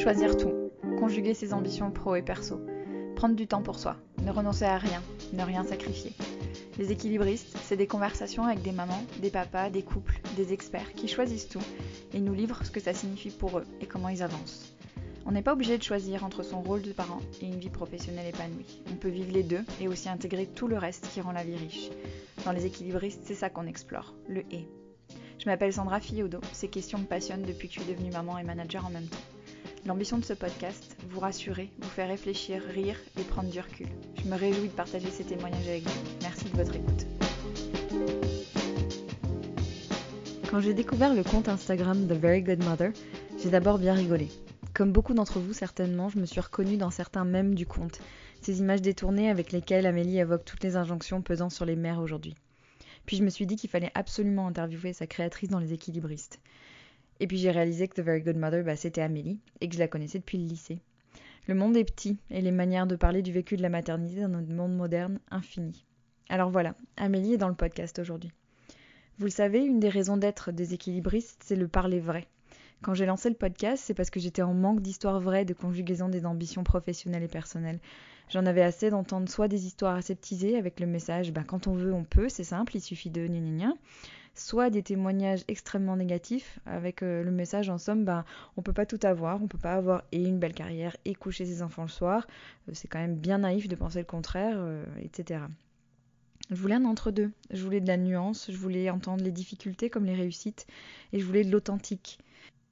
Choisir tout, conjuguer ses ambitions pro et perso, prendre du temps pour soi, ne renoncer à rien, ne rien sacrifier. Les équilibristes, c'est des conversations avec des mamans, des papas, des couples, des experts qui choisissent tout et nous livrent ce que ça signifie pour eux et comment ils avancent. On n'est pas obligé de choisir entre son rôle de parent et une vie professionnelle épanouie. On peut vivre les deux et aussi intégrer tout le reste qui rend la vie riche. Dans les équilibristes, c'est ça qu'on explore, le et. Je m'appelle Sandra Fiodo, ces questions me passionnent depuis que je suis devenue maman et manager en même temps. L'ambition de ce podcast, vous rassurer, vous faire réfléchir, rire et prendre du recul. Je me réjouis de partager ces témoignages avec vous. Merci de votre écoute. Quand j'ai découvert le compte Instagram The Very Good Mother, j'ai d'abord bien rigolé. Comme beaucoup d'entre vous certainement, je me suis reconnue dans certains mèmes du compte, ces images détournées avec lesquelles Amélie évoque toutes les injonctions pesant sur les mères aujourd'hui. Puis je me suis dit qu'il fallait absolument interviewer sa créatrice dans les équilibristes. Et puis j'ai réalisé que The Very Good Mother, bah, c'était Amélie, et que je la connaissais depuis le lycée. Le monde est petit, et les manières de parler du vécu de la maternité dans notre monde moderne, infini. Alors voilà, Amélie est dans le podcast aujourd'hui. Vous le savez, une des raisons d'être des équilibristes, c'est le parler vrai. Quand j'ai lancé le podcast, c'est parce que j'étais en manque d'histoires vraies de conjugaison des ambitions professionnelles et personnelles. J'en avais assez d'entendre soit des histoires aseptisées avec le message bah, quand on veut, on peut, c'est simple, il suffit de gna soit des témoignages extrêmement négatifs avec euh, le message en somme bah, on peut pas tout avoir, on peut pas avoir et une belle carrière et coucher ses enfants le soir, euh, c'est quand même bien naïf de penser le contraire, euh, etc. Je voulais un entre-deux, je voulais de la nuance, je voulais entendre les difficultés comme les réussites, et je voulais de l'authentique.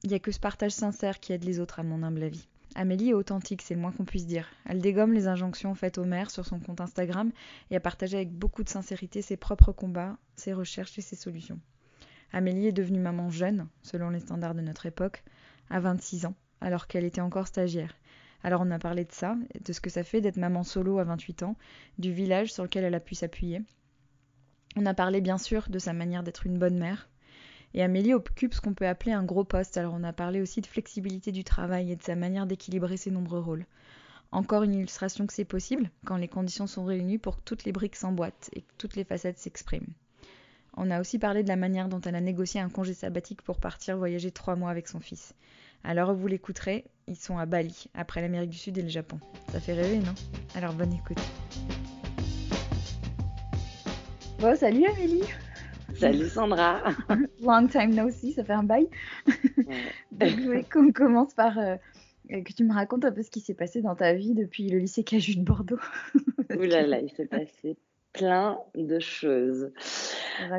Il n'y a que ce partage sincère qui aide les autres à mon humble avis. Amélie est authentique, c'est le moins qu'on puisse dire. Elle dégomme les injonctions faites aux mères sur son compte Instagram et a partagé avec beaucoup de sincérité ses propres combats, ses recherches et ses solutions. Amélie est devenue maman jeune, selon les standards de notre époque, à 26 ans, alors qu'elle était encore stagiaire. Alors on a parlé de ça, de ce que ça fait d'être maman solo à 28 ans, du village sur lequel elle a pu s'appuyer. On a parlé bien sûr de sa manière d'être une bonne mère, et Amélie occupe ce qu'on peut appeler un gros poste, alors on a parlé aussi de flexibilité du travail et de sa manière d'équilibrer ses nombreux rôles. Encore une illustration que c'est possible quand les conditions sont réunies pour que toutes les briques s'emboîtent et que toutes les facettes s'expriment. On a aussi parlé de la manière dont elle a négocié un congé sabbatique pour partir voyager trois mois avec son fils. Alors vous l'écouterez, ils sont à Bali, après l'Amérique du Sud et le Japon. Ça fait rêver, non? Alors bonne écoute. Bon, salut Amélie Salut Sandra. Long time no see, ça fait un bail. Donc, je voulais qu'on commence par euh, que tu me racontes un peu ce qui s'est passé dans ta vie depuis le lycée Caju de Bordeaux. Ouh là là, il s'est passé plein de choses.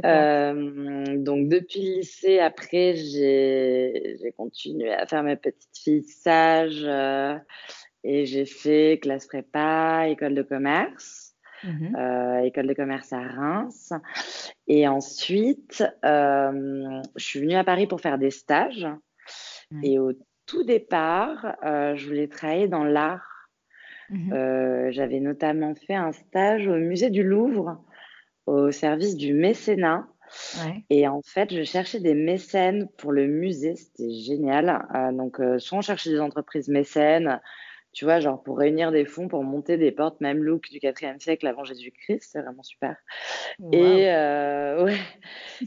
Euh, donc depuis le lycée, après, j'ai continué à faire ma petite fille sage euh, et j'ai fait classe prépa, école de commerce. Mmh euh, école de commerce à Reims. Et ensuite, euh, je suis venue à Paris pour faire des stages. Mmh. Et au tout départ, euh, je voulais travailler dans l'art. Mmh j'avais notamment fait un stage au musée du Louvre au service du mécénat. Et en fait, je cherchais des mécènes pour le musée, c'était génial. donc, soit on cherchait des entreprises mécènes, tu vois, genre pour réunir des fonds pour monter des portes même look du 4e siècle avant Jésus-Christ, c'est vraiment super. Et, euh, ouais.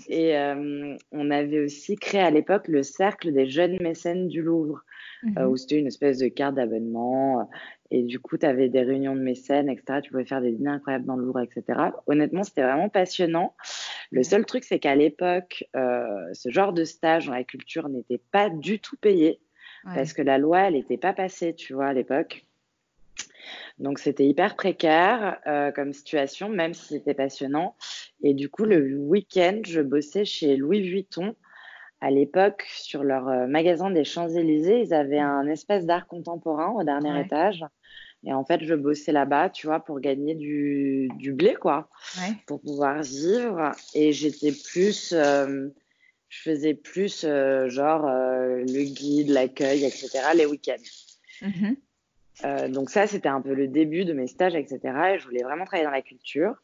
et euh, on avait aussi créé à l'époque le cercle des jeunes mécènes du Louvre, euh, mmh où c'était une espèce de carte d'abonnement. Et du coup, tu avais des réunions de mécènes, etc. Tu pouvais faire des dîners incroyables dans le Louvre, etc. Honnêtement, c'était vraiment passionnant. Le seul truc, c'est qu'à l'époque, ce genre de stage dans la culture n'était pas du tout payé parce que la loi, elle n'était pas passée, tu vois, à l'époque. Donc c'était hyper précaire euh, comme situation, même si c'était passionnant. Et du coup, le week-end, je bossais chez Louis Vuitton. À l'époque, sur leur euh, magasin des Champs-Élysées, ils avaient un espèce d'art contemporain au dernier étage. Et en fait, je bossais là-bas, tu vois, pour gagner du, du blé, quoi, pour pouvoir vivre. Et j'étais plus, euh, je faisais plus euh, genre euh, le guide, l'accueil, etc. les week-ends. Mhm. Euh, donc ça, c'était un peu le début de mes stages, etc. Et je voulais vraiment travailler dans la culture.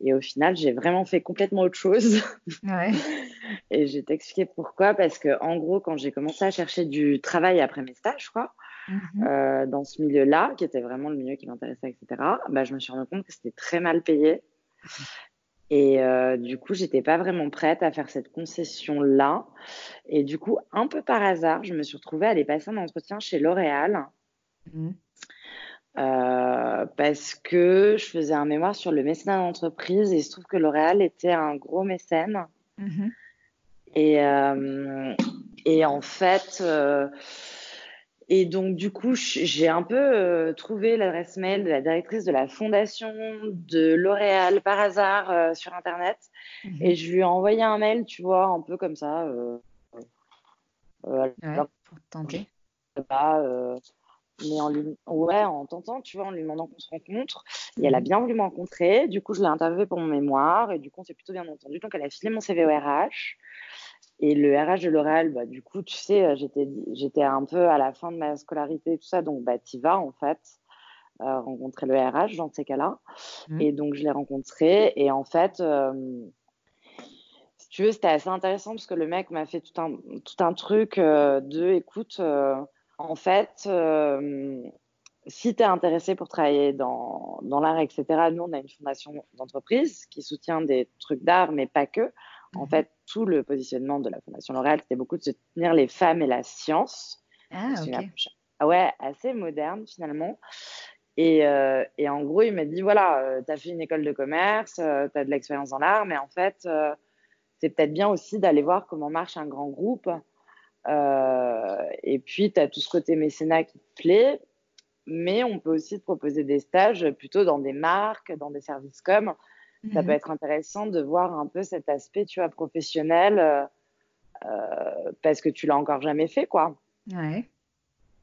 Et au final, j'ai vraiment fait complètement autre chose. Ouais. et je vais t'expliquer pourquoi. Parce que en gros, quand j'ai commencé à chercher du travail après mes stages, quoi, mhm. dans ce milieu-là, qui était vraiment le milieu qui m'intéressait, etc., bah, je me suis rendu compte que c'était très mal payé. Et euh, du coup, j'étais pas vraiment prête à faire cette concession-là. Et du coup, un peu par hasard, je me suis retrouvée à aller passer un entretien chez L'Oréal. Mmh. Euh, parce que je faisais un mémoire sur le mécénat d'entreprise et il se trouve que L'Oréal était un gros mécène. Mmh. Et, euh, et en fait, et donc, du coup, j'ai un peu euh, trouvé l'adresse mail de la directrice de la fondation de L'Oréal par hasard euh, sur Internet. Mhm. Et je lui ai envoyé un mail, tu vois, un peu comme ça. Euh, pour tenter. mais en lui... ouais, en tentant, tu vois, en lui demandant qu'on se rencontre. Et elle a mhm. bien voulu me rencontrer. Du coup, je l'ai interviewée pour mon mémoire. Et du coup, on s'est plutôt bien entendu. Donc, elle a filé mon CV au RH. Et le RH de L'Oréal, bah, du coup, tu sais, euh, j'étais, j'étais un peu à la fin de ma scolarité et tout ça, donc bah, tu vas en fait euh, rencontrer le RH dans ces cas-là. Mmh. Et donc, je l'ai rencontré. Et en fait, euh, si tu veux, c'était assez intéressant parce que le mec m'a fait tout un, tout un truc de écoute, en fait, si tu es intéressé pour travailler dans, dans l'art, etc., nous, on a une fondation d'entreprise qui soutient des trucs d'art, mais pas que. En mmh. fait, tout le positionnement de la Fondation L'Oréal, c'était beaucoup de soutenir les femmes et la science. Ah, ok. Ah ouais, assez moderne finalement. Et, euh, et, en gros, il m'a dit voilà, euh, tu as fait une école de commerce, euh, tu as de l'expérience dans l'art, mais en fait, c'est peut-être bien aussi d'aller voir comment marche un grand groupe. et puis, tu as tout ce côté mécénat qui te plaît, mais on peut aussi te proposer des stages plutôt dans des marques, dans des services comme ça peut mhm. être intéressant de voir un peu cet aspect, tu vois, professionnel, euh, euh, parce que tu l'as encore jamais fait, quoi. Ouais.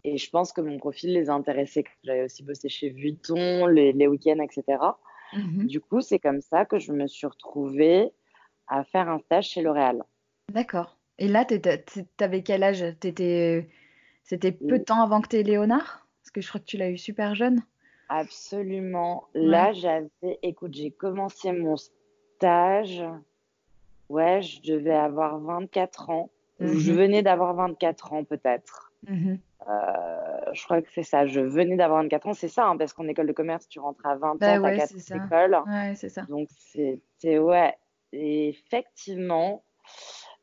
Et je pense que mon profil les a intéressés. J'avais aussi bossé chez Vuitton, les, les week-ends, etc. Mhm. Du coup, c'est comme ça que je me suis retrouvée à faire un stage chez L'Oréal. D'accord. Et là, tu avais quel âge? C'était peu de temps avant que tu aies Léonard? Parce que je crois que tu l'as eu super jeune. Absolument. Là, j'avais, écoute, j'ai commencé mon stage. Ouais, je devais avoir 24 ans. Je mhm. venais d'avoir 24 ans, peut-être. Mhm. Euh, je crois que c'est ça. Je venais d'avoir 24 ans. C'est ça, hein, parce qu'en école de commerce, tu rentres à 20 bah ans, ouais, 4 écoles. Ouais, c'est ça. Donc, c'est, ouais. Et effectivement,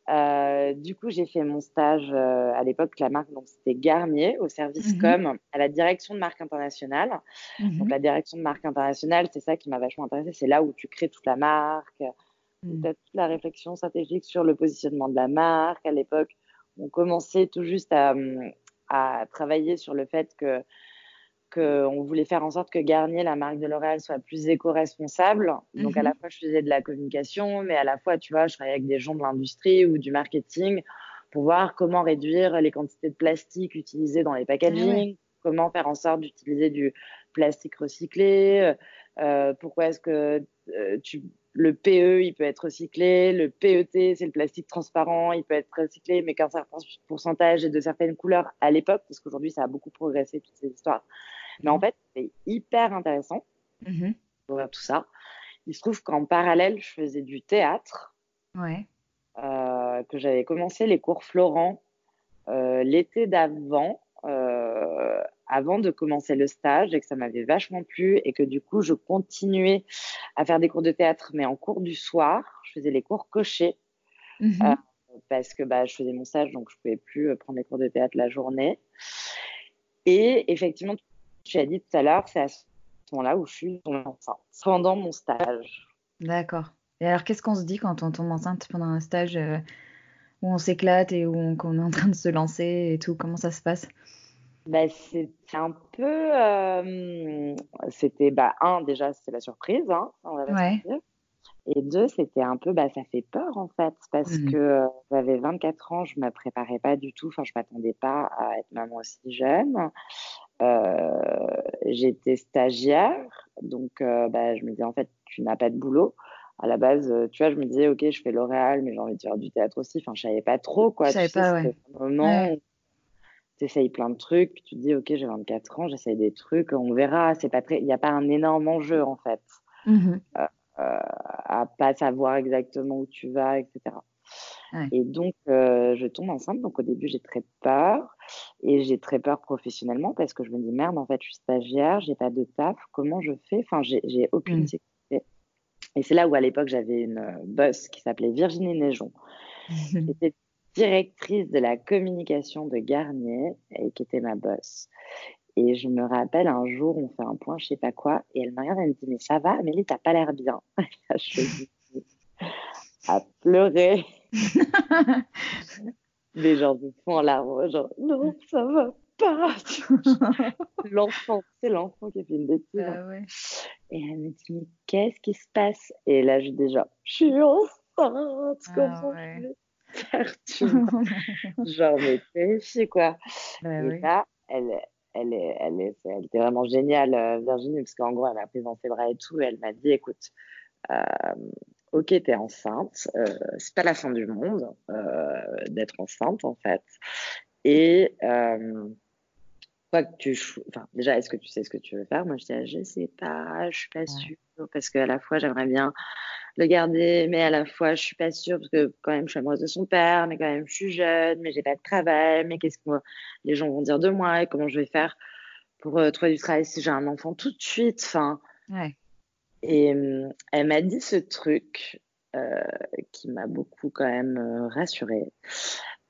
euh, du coup, j'ai fait mon stage euh, à l'époque, la marque, donc c'était Garnier, au service mhm. com, à la direction de marque internationale. Donc, mhm. la direction de marque internationale, c'est ça qui m'a vachement intéressée. C'est là où tu crées toute la marque, mmh. toute la réflexion stratégique sur le positionnement de la marque. À l'époque, on commençait tout juste à, à travailler sur le fait que on voulait faire en sorte que Garnier, la marque de L'Oréal, soit plus éco-responsable. Donc, à la mhm. fois, je faisais de la communication, mais à la fois, tu vois, je travaillais avec des gens de l'industrie ou du marketing pour voir comment réduire les quantités de plastique utilisées dans les packaging, ah comment faire en sorte d'utiliser du plastique recyclé, euh, pourquoi est-ce que euh, tu, le PE, il peut être recyclé, le PET, c'est le plastique transparent, il peut être recyclé, mais qu'un certain pourcentage et de certaines couleurs à l'époque, parce qu'aujourd'hui, ça a beaucoup progressé, toutes ces histoires. Mais en fait, c'est hyper intéressant mmh tout ça. Il se trouve qu'en parallèle, je faisais du théâtre. Ouais. Euh, que j'avais commencé les cours Florent euh, l'été d'avant, euh, avant de commencer le stage, et que ça m'avait vachement plu, et que du coup, je continuais à faire des cours de théâtre, mais en cours du soir. Je faisais les cours cochés. Mmh parce que bah, je faisais mon stage, donc je pouvais plus prendre les cours de théâtre la journée. Et effectivement, tu as dit tout à l'heure, c'est à ce moment-là où je suis enceinte, pendant mon stage. D'accord. Et alors, qu'est-ce qu'on se dit quand on tombe enceinte pendant un stage euh, où on s'éclate et où on, est en train de se lancer et tout? Comment ça se passe? Bah, C'est un peu. Euh, c'était, bah, un, déjà, c'était la surprise. Hein, ouais. Et deux, c'était un peu, bah, ça fait peur en fait, parce mmh. que euh, j'avais 24 ans, je me préparais pas du tout, enfin, je m'attendais pas à être maman aussi jeune. Euh, j'étais stagiaire, donc euh, bah, je me disais en fait, tu n'as pas de boulot. À la base, euh, tu vois, je me disais, ok, je fais L'Oréal, mais j'ai envie de faire du théâtre aussi. Enfin, je savais pas trop, quoi. Je savais pas, ouais. moment tu essayes plein de trucs, puis tu te dis, ok, j'ai 24 ans, j'essaye des trucs, on verra. C'est pas très, il n'y a pas un énorme enjeu, en fait, mmh à pas savoir exactement où tu vas, etc. Et donc, je tombe enceinte. Donc, au début, j'ai très peur. Et j'ai très peur professionnellement parce que je me dis merde, en fait, je suis stagiaire, j'ai pas de taf, comment je fais? Enfin, j'ai aucune mmh. sécurité. Et c'est là où à l'époque j'avais une boss qui s'appelait Virginie Neigeon, qui était directrice de la communication de Garnier et qui était ma boss. Et je me rappelle un jour, on fait un point, je sais pas quoi, et elle m'a regardé, elle me dit Mais ça va, Amélie, t'as pas l'air bien. je suis à pleurer. Les gens me font en larmes, genre Non, ça va pas. l'enfant, c'est l'enfant qui a fait une bêtise. Ah et elle me dit Mais qu'est-ce qui se passe? Et là, je dis genre Je suis enceinte, ah comment je vais faire Genre, mais terrifiée, quoi. Bah et là, elle, elle, est, elle, est, elle était vraiment géniale, euh, Virginie, parce qu'en gros, elle m'a pris dans ses bras et tout. Et elle m'a dit, écoute, euh, ok, t'es enceinte, euh, c'est pas la fin du monde euh, d'être enceinte, en fait. Et euh, quoi que tu, enfin, déjà, est-ce que tu sais ce que tu veux faire? Moi, je dis, ah, je sais pas, je suis pas sûre, parce qu'à la fois, j'aimerais bien le garder, mais à la fois, je suis pas sûre parce que quand même, je suis amoureuse de son père, mais quand même, je suis jeune, mais j'ai pas de travail, mais qu'est-ce que les gens vont dire de moi et comment je vais faire pour euh, trouver du travail si j'ai un enfant tout de suite? Enfin. Ouais. Et euh, elle m'a dit ce truc euh, qui m'a beaucoup quand même euh, rassurée.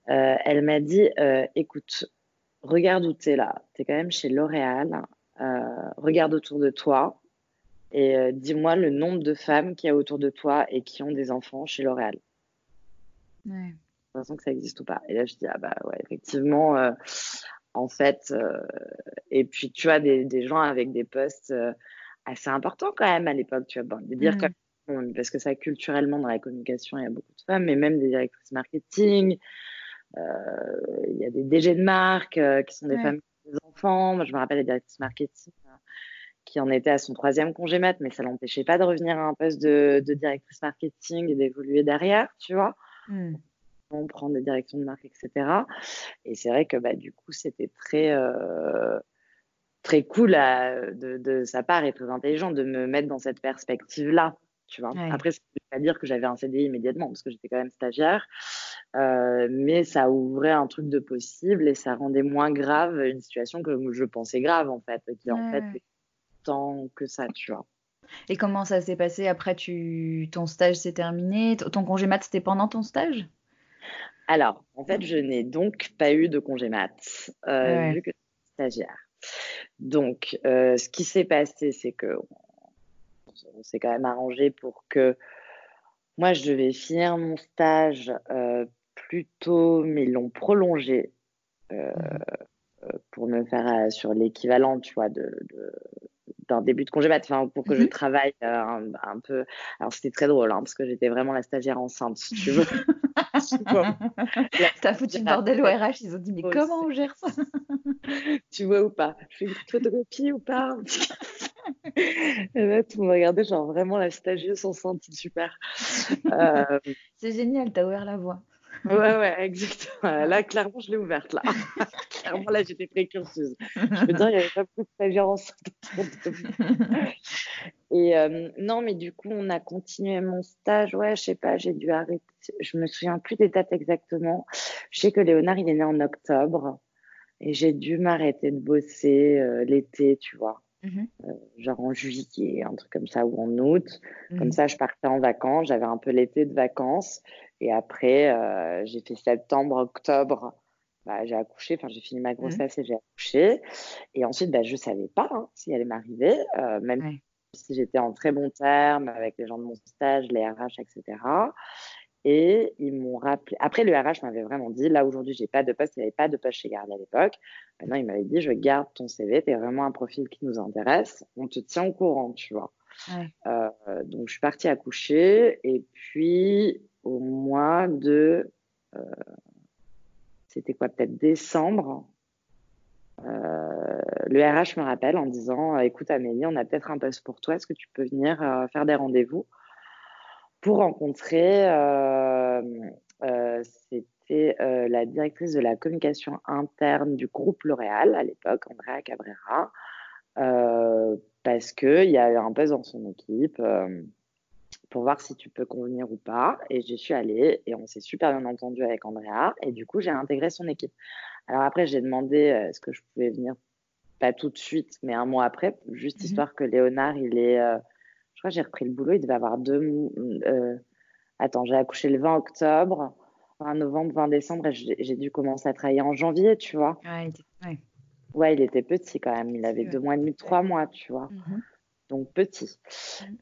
Euh, elle m'a dit, écoute, regarde où tu es là. Tu es quand même chez L'Oréal. regarde autour de toi et dis-moi le nombre de femmes qu'il y a autour de toi et qui ont des enfants chez L'Oréal. Ouais. l'impression que ça existe ou pas. Et là, je dis, ah bah ouais, effectivement, en fait, et puis tu as des, des, gens avec des postes assez importants quand même à l'époque, tu vois, bon, des dire mm. parce que ça, culturellement, dans la communication, il y a beaucoup de femmes, mais même des directrices marketing, il y a des DG de marque qui sont des femmes qui ont des enfants. Moi, je me rappelle des directrices marketing qui en était à son troisième congé mat, mais ça l'empêchait pas de revenir à un poste de, directrice marketing et d'évoluer derrière, tu vois. Hmm. On prend des directions de marque, etc. Et c'est vrai que bah, du coup, c'était très, euh, très cool de, sa part et très intelligent de me mettre dans cette perspective-là. Tu vois. Après, ça ne veut pas dire que j'avais un CDI immédiatement, parce que j'étais quand même stagiaire. Euh, mais ça ouvrait un truc de possible et ça rendait moins grave une situation que je pensais grave, en fait, qui en fait que ça, tu vois. Et comment ça s'est passé après tu... ton stage s'est terminé? Ton congé mat, c'était pendant ton stage? Alors, en fait, je n'ai donc pas eu de congé mat, euh, vu que stagiaire. Donc, euh, ce qui s'est passé, c'est que on, s'est quand même arrangé pour que moi, je devais finir mon stage euh, plus tôt, mais ils l'ont prolongé. Euh, mhm. pour me faire sur l'équivalent, tu vois, de, d'un début de congé mat, enfin, pour que je mhm. travaille euh, un, peu. Alors, c'était très drôle, hein, parce que j'étais vraiment la stagiaire enceinte, si tu veux. T'as foutu le bordel au RH, ils ont dit, mais comment on gère ça? Tu vois ou pas? Je fais une photocopie ou pas? Et là, tout le monde regardait, genre vraiment la stagiaire enceinte, c'est super. Euh... C'est génial, t'as ouvert la voie. Ouais, ouais, exactement. Là, clairement, je l'ai ouverte, là. clairement, là, j'étais précurseuse. Je veux dire, il n'y avait pas beaucoup de enceinte. Et euh, non, mais du coup, on a continué mon stage. Ouais, je sais pas, j'ai dû arrêter. Je me souviens plus des dates exactement. Je sais que Léonard, il est né en octobre. Et j'ai dû m'arrêter de bosser euh, l'été, tu vois. Mm-hmm. Euh, genre en juillet, un truc comme ça, ou en août. Comme mm-hmm. ça, je partais en vacances. J'avais un peu l'été de vacances. Et après, euh, j'ai fait septembre, octobre. Bah, j'ai accouché, enfin j'ai fini ma mmh. grossesse et j'ai accouché. Et ensuite, bah, je ne savais pas hein, si elle allait m'arriver, euh, même si j'étais en très bon terme avec les gens de mon stage, les RH, etc. Et ils m'ont rappelé. Après, le RH m'avait vraiment dit là aujourd'hui, j'ai pas de poste. Il n'y avait pas de poste chez Garde à l'époque. Maintenant, il m'avait dit je garde ton CV. Tu es vraiment un profil qui nous intéresse. On te tient au courant, tu vois. Euh, donc, je suis partie accoucher. Et puis, au mois de. Euh, c'était quoi Peut-être décembre. Euh, le RH me rappelle en disant Écoute, Amélie, on a peut-être un poste pour toi. Est-ce que tu peux venir euh, faire des rendez-vous? Pour rencontrer C'était la directrice de la communication interne du groupe L'Oréal à l'époque, Andrea Cabrera, parce qu'il y a un poste dans son équipe pour voir si tu peux convenir ou pas. Et j'y suis allée et on s'est super bien entendu avec Andrea. Et du coup, j'ai intégré son équipe. Alors après, j'ai demandé euh, est-ce que je pouvais venir, pas tout de suite, mais un mois après, juste mhm. histoire que Léonard, il est, euh, Je crois que j'ai repris le boulot, il devait avoir deux. Euh, attends, j'ai accouché le 20 octobre, 20 novembre, 20 décembre, et j'ai dû commencer à travailler en janvier, tu vois. Ouais, ouais. ouais il était petit quand même, il avait deux mois et demi, trois mois, tu vois. Mm-hmm donc petit.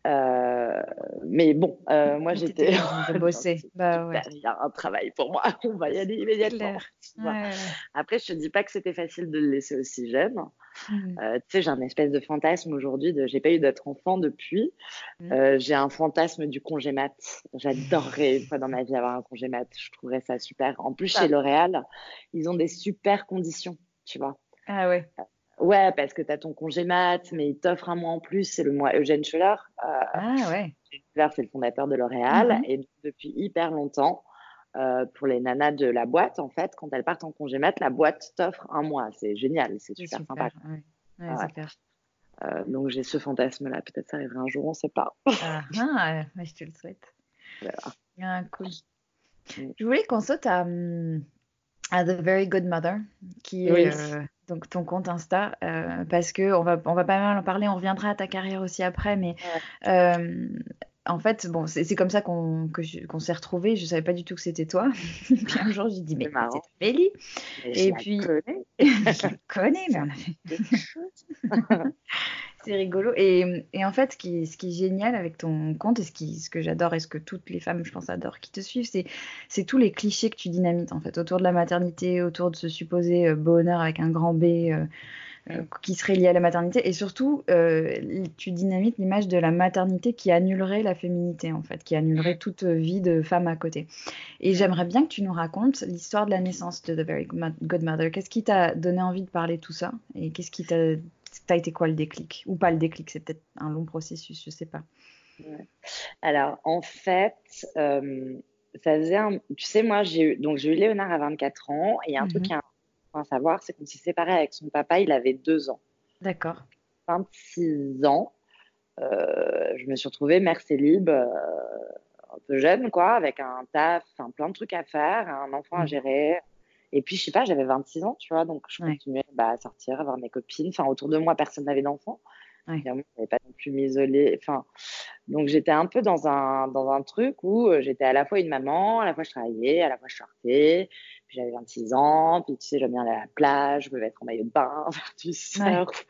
Euh, mais bon, euh, moi j'étais. bosser. bah, ouais. Il y a un travail pour moi, on va y aller immédiatement. Après, je te dis pas que c'était facile de le laisser aussi jeune. Mmh. Euh, tu sais, j'ai un espèce de fantasme aujourd'hui de. J'ai pas eu d'autres enfants depuis. Mmh. j'ai un fantasme du congé mat. J'adorerais une fois dans ma vie avoir un congé mat. Je trouverais ça super. En plus, chez L'Oréal, ils ont des super conditions, tu vois. Ah ouais. Ouais, parce que tu as ton congé mat, mais il t'offre un mois en plus, c'est le mois Eugène Schuller. Euh, ah ouais. Schuller, c'est le fondateur de L'Oréal. Mhm. Et depuis hyper longtemps, euh, pour les nanas de la boîte, en fait, quand elles partent en congé mat, la boîte t'offre un mois. C'est génial, c'est super, sympa. Ouais. Ouais, clair. Euh, donc j'ai ce fantasme-là. Peut-être ça arrivera un jour, on ne sait pas. ah, ah je te le souhaite. Voilà. Ah, cool. Mm. Je voulais qu'on saute à, hum, à The Very Good Mother, qui est euh, donc ton compte Insta, euh, parce que on va, on va pas mal en parler, on reviendra à ta carrière aussi après, mais euh, en fait, bon, c'est comme ça qu'on qu'on s'est retrouvés. Je savais pas du tout que c'était toi. puis un jour, j'ai dit, mais c'est Béli. Et, puis, je la connais, mais on a fait c'est rigolo. Et, et, en fait, ce qui, ce qui, est génial avec ton compte, et ce, qui, ce que j'adore, et ce que toutes les femmes, je pense, adorent qui te suivent, c'est tous les clichés que tu dynamites, en fait, autour de la maternité, autour de ce supposé euh, bonheur avec un grand B. Euh, euh, qui serait lié à la maternité et surtout tu dynamites l'image de la maternité qui annulerait la féminité en fait qui annulerait toute vie de femme à côté et j'aimerais bien que tu nous racontes l'histoire de la naissance de The Very Good Mother qu'est-ce qui t'a donné envie de parler de tout ça? Et qu'est-ce qui t'a T'as été quoi le déclic Ou pas le déclic, c'est peut-être un long processus, je sais pas. Alors, en fait, euh, ça faisait un... Tu sais, moi, j'ai eu... Donc, j'ai eu Léonard à 24 ans. Et un truc mhm. à savoir, c'est qu'on s'est séparé avec son papa, il avait deux ans. D'accord. 26 ans. Euh, je me suis retrouvée mère célib, euh, un peu jeune, quoi, avec un taf, plein de trucs à faire, un enfant à mhm. gérer, et puis, je sais pas, j'avais 26 ans, tu vois, donc je continuais bah, à sortir, à voir mes copines. Enfin, autour de moi, personne n'avait d'enfants. Ouais. je n'avais pas non plus m'isoler. Enfin, donc, j'étais un peu dans un, dans un truc où euh, j'étais à la fois une maman, à la fois je travaillais, à la fois je sortais. Puis j'avais 26 ans, puis tu sais, j'aime bien aller à la plage, je me mettre en maillot de bain, faire du surf.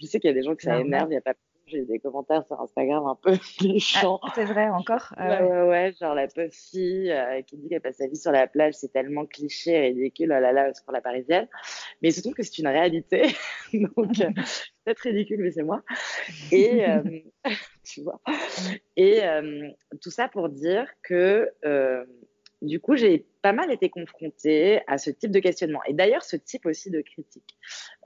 Je sais qu'il y a des gens que ça énerve, il n'y a pas j'ai des commentaires sur Instagram un peu méchants. Ah, c'est vrai encore ah ouais, ouais, ouais, genre la pauvre fille euh, qui dit qu'elle passe sa vie sur la plage, c'est tellement cliché, ridicule, oh là là, pour la parisienne. Mais il se trouve que c'est une réalité. Donc, euh, peut-être ridicule, mais c'est moi. Et, euh, tu vois. Et tout ça pour dire que du coup, j'ai pas mal été confrontée à ce type de questionnement. Et d'ailleurs, ce type aussi de critique.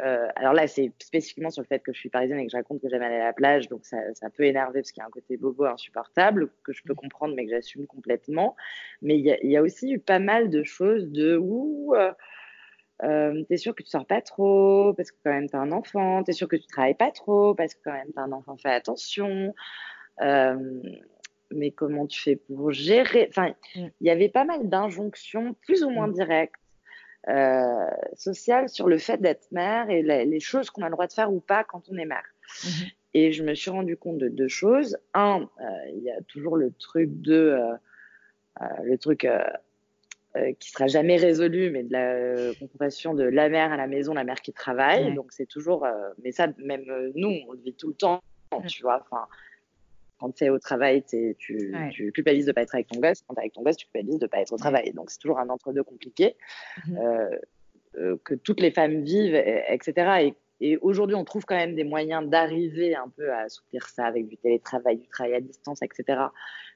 Euh, alors là, c'est spécifiquement sur le fait que je suis parisienne et que je raconte que j'aime aller à la plage. Donc, ça, peut énerver parce qu'il y a un côté bobo insupportable que je peux comprendre, mais que j'assume complètement. Mais il y, a aussi eu pas mal de choses de où. Euh, euh, t'es sûr que tu sors pas trop parce que quand même t'as un enfant, t'es sûr que tu travailles pas trop parce que quand même t'as un enfant, fais attention. Mais comment tu fais pour gérer? Enfin, mm. il y avait pas mal d'injonctions, plus ou moins mm. directes, euh, sociales, sur le fait d'être mère et les choses qu'on a le droit de faire ou pas quand on est mère. Mm-hmm. Et je me suis rendu compte de deux choses. Un, euh, il y a toujours le truc de euh, le truc qui sera jamais résolu, mais de la confrontation de la mère à la maison, la mère qui travaille. Donc c'est toujours, mais ça, même nous, on le vit tout le temps, tu vois. Enfin, quand tu es au travail, tu, tu, culpabilises de ne pas être avec ton gosse. Quand tu es avec ton gosse, tu culpabilises de ne pas être au travail. Donc, c'est toujours un entre-deux compliqué mhm. euh, euh, que toutes les femmes vivent, etc. Et, aujourd'hui, on trouve quand même des moyens d'arriver un peu à assouplir ça avec du télétravail, du travail à distance, etc.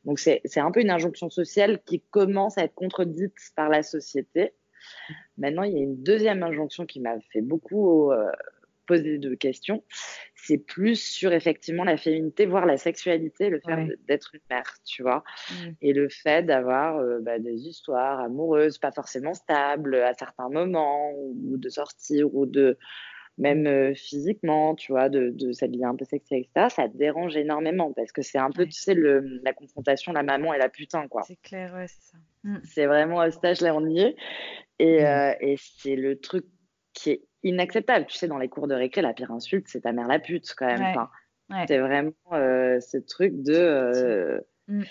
Donc, c'est un peu une injonction sociale qui commence à être contredite par la société. Maintenant, il y a une deuxième injonction qui m'a fait beaucoup euh, poser de questions, c'est plus sur effectivement la féminité, voire la sexualité, le fait d'être une mère, tu vois, et le fait d'avoir euh, bah, des histoires amoureuses, pas forcément stables à certains moments, ou de sortir, ou de même euh, physiquement, tu vois, de, de s'habiller un peu sexy, etc., ça te dérange énormément parce que c'est un peu, tu sais, le, la confrontation, la maman et la putain, quoi. C'est clair, ouais, c'est ça. Mm. C'est vraiment à ce stage-là, on y est. Et, mm. euh, et c'est le truc qui est inacceptable. Tu sais, dans les cours de récré, la pire insulte, c'est ta mère la pute, quand même. C'est vraiment ce truc de. Mm.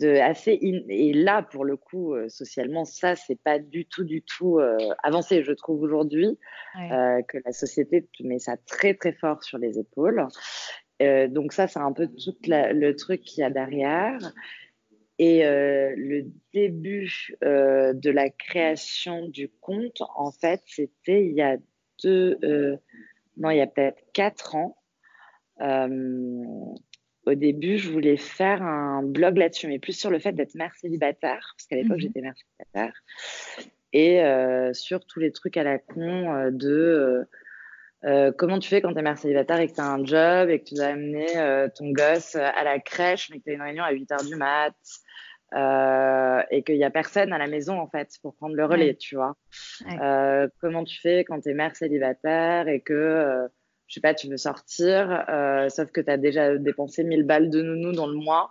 de assez et là pour le coup socialement ça c'est pas du tout du tout avancé je trouve aujourd'hui que la société met ça très très fort sur les épaules donc ça c'est un peu tout le truc qu'il y a derrière et euh, le début euh, de la création du compte, en fait, c'était il y a deux, euh, non, il y a peut-être quatre ans. au début, je voulais faire un blog là-dessus, mais plus sur le fait d'être mère célibataire, parce qu'à l'époque, mhm. j'étais mère célibataire, et sur tous les trucs à la con de comment tu fais quand tu es mère célibataire et que tu as un job et que tu dois amener ton gosse à la crèche, mais que tu as une réunion à 8 h du mat, euh, et qu'il n'y a personne à la maison en fait pour prendre le relais, tu vois. Euh, comment tu fais quand tu es mère célibataire et que, euh, je sais pas, tu veux sortir, sauf que tu as déjà dépensé 1000 balles de nounou dans le mois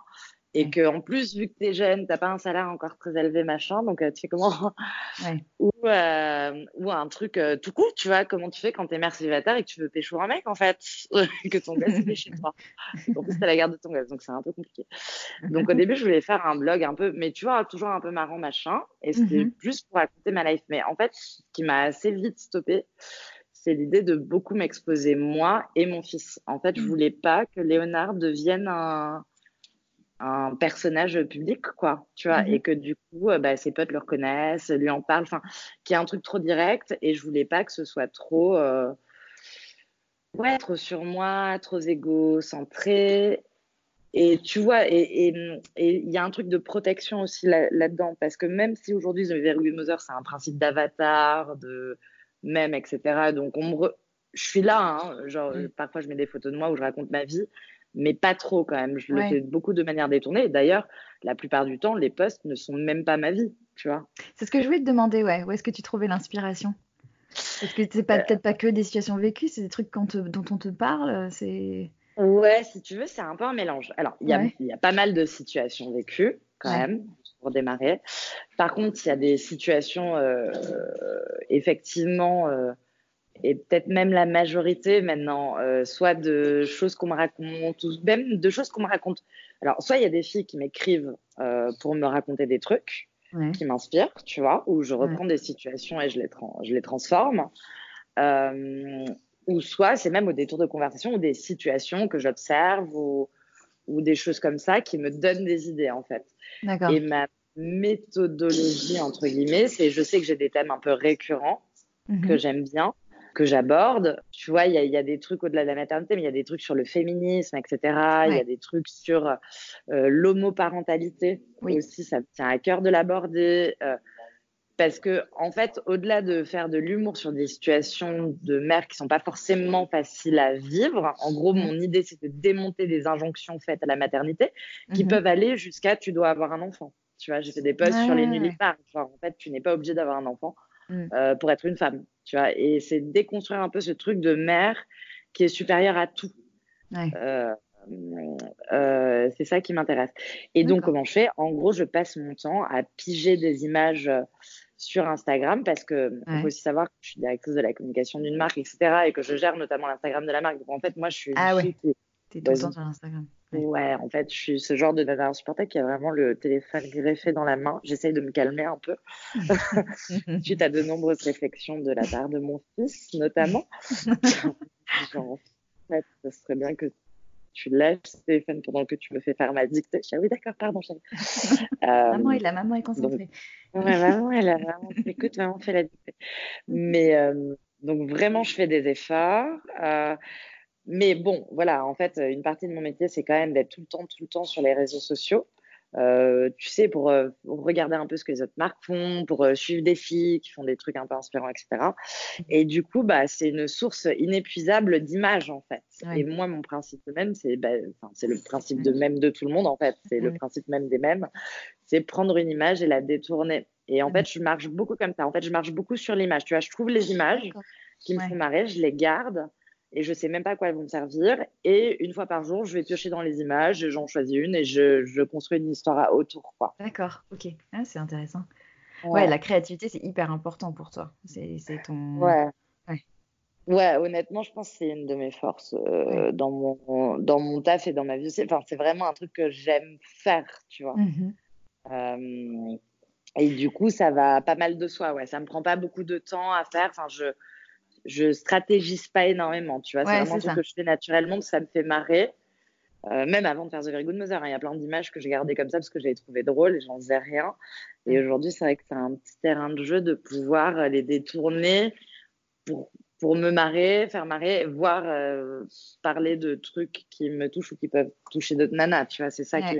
et que en plus vu que tu es jeune t'as pas un salaire encore très élevé machin donc euh, tu fais comment ou euh, ou un truc euh, tout court tu vois comment tu fais quand t'es mère célibataire et que tu veux pécho un mec en fait que ton gosse est chez toi. En plus t'as la garde de ton gosse donc c'est un peu compliqué. Donc au début je voulais faire un blog un peu mais tu vois toujours un peu marrant machin et c'était mm-hmm. juste pour raconter ma life. Mais en fait ce qui m'a assez vite stoppé c'est l'idée de beaucoup m'exposer moi et mon fils. En fait je mm. voulais pas que Léonard devienne un un personnage public, quoi, tu vois, et mhm. que du coup, euh, bah, ses potes le reconnaissent, lui en parlent, enfin, qu'il y a un truc trop direct, et je voulais pas que ce soit trop, euh... ouais, trop sur moi, trop égocentré, et tu vois, et il y a un truc de protection aussi là-dedans, parce que même si aujourd'hui The Very Mother, c'est un principe d'avatar, de même, etc., donc on me je suis là, hein, genre, mm. parfois je mets des photos de moi où je raconte ma vie, mais pas trop quand même. Je le fais beaucoup de manière détournée. D'ailleurs, la plupart du temps, les posts ne sont même pas ma vie, tu vois. C'est ce que je voulais te demander, ouais. Où est-ce que tu trouvais l'inspiration? Parce que c'est pas euh. peut-être pas que des situations vécues, c'est des trucs quand dont on te parle, c'est. Ouais, si tu veux, c'est un peu un mélange. Alors, il y, a, pas mal de situations vécues quand même pour démarrer. Par contre, il y a des situations euh, effectivement. Euh, et peut-être même la majorité maintenant, euh, soit de choses qu'on me raconte, ou même de choses qu'on me raconte. Alors, soit il y a des filles qui m'écrivent euh, pour me raconter des trucs qui m'inspirent, tu vois, où je reprends des situations et je les, je les transforme. Euh, ou soit c'est même au détour de conversation ou des situations que j'observe ou, ou des choses comme ça qui me donnent des idées, en fait. Et ma méthodologie, entre guillemets, c'est je sais que j'ai des thèmes un peu récurrents que mhm. j'aime bien que j'aborde. Tu vois, il y, y a, des trucs au-delà de la maternité, mais il y a des trucs sur le féminisme, etc. Il y a des trucs sur euh, l'homoparentalité aussi. Ça me tient à cœur de l'aborder. Euh, parce que, en fait, au-delà de faire de l'humour sur des situations de mère qui sont pas forcément faciles à vivre, en gros, mon idée, c'est de démonter des injonctions faites à la maternité qui mhm. peuvent aller jusqu'à tu dois avoir un enfant. Tu vois, j'ai fait des posts sur les nullipares. Genre, en fait, tu n'es pas obligé d'avoir un enfant mm. euh, pour être une femme tu vois. Et c'est déconstruire un peu ce truc de mère qui est supérieur à tout. Euh, euh, c'est ça qui m'intéresse. Et donc, comment je fais? En gros, je passe mon temps à piger des images sur Instagram parce que faut aussi savoir que je suis directrice de la communication d'une marque, etc. et que je gère notamment l'Instagram de la marque. Donc, en fait, moi, je suis. Ah ouais. T'es tout le temps sur Instagram. Ouais, en fait, je suis ce genre de nana insupportable qui a vraiment le téléphone greffé dans la main. J'essaye de me calmer un peu suite à de nombreuses réflexions de la part de mon fils, notamment. Genre, en fait, ce serait bien que tu lèves ce téléphone pendant que tu me fais faire ma dictée. Ah oui, d'accord, pardon, chérie. maman, est là, maman est concentrée. Donc, ouais, maman, elle a vraiment, écoute, maman fait la dictée. Mais, euh, donc, vraiment, je fais des efforts. Euh, mais bon, voilà, en fait, une partie de mon métier, c'est quand même d'être tout le temps, tout le temps sur les réseaux sociaux. Euh, tu sais, pour, euh, regarder un peu ce que les autres marques font, pour euh, suivre des filles qui font des trucs un peu inspirants, etc. Et du coup, bah, c'est une source inépuisable d'images, en fait. Et moi, mon principe même, c'est bah, le principe de même de tout le monde, en fait. C'est le principe même des mêmes. C'est prendre une image et la détourner. Et en fait, je marche beaucoup comme ça. En fait, je marche beaucoup sur l'image. Tu vois, je trouve les images qui me font marrer, je les garde et je sais même pas à quoi elles vont me servir. Et une fois par jour, je vais piocher dans les images, j'en choisis une et je, je, construis une histoire autour. D'accord, ok, ah, c'est intéressant. Ouais. la créativité, c'est hyper important pour toi. C'est ton. Ouais. ouais. Ouais, honnêtement, je pense que c'est une de mes forces euh, dans, mon, dans mon taf et dans ma vie. Enfin, c'est vraiment un truc que j'aime faire, tu vois. Mmh euh, et du coup, ça va pas mal de soi, ouais. Ça me prend pas beaucoup de temps à faire. Enfin, je, je stratégise pas énormément, tu vois. c'est vraiment un truc que je fais naturellement, que ça me fait marrer. Euh, même avant de faire The Very Good Mother, hein, il y a plein d'images que j'ai gardées comme ça parce que j'avais trouvé drôle et j'en faisais rien. Et mmh. aujourd'hui, c'est vrai que c'est un petit terrain de jeu de pouvoir les détourner pour pour me marrer, faire marrer, voire euh, parler de trucs qui me touchent ou qui peuvent toucher d'autres nanas. Tu vois, c'est ça qui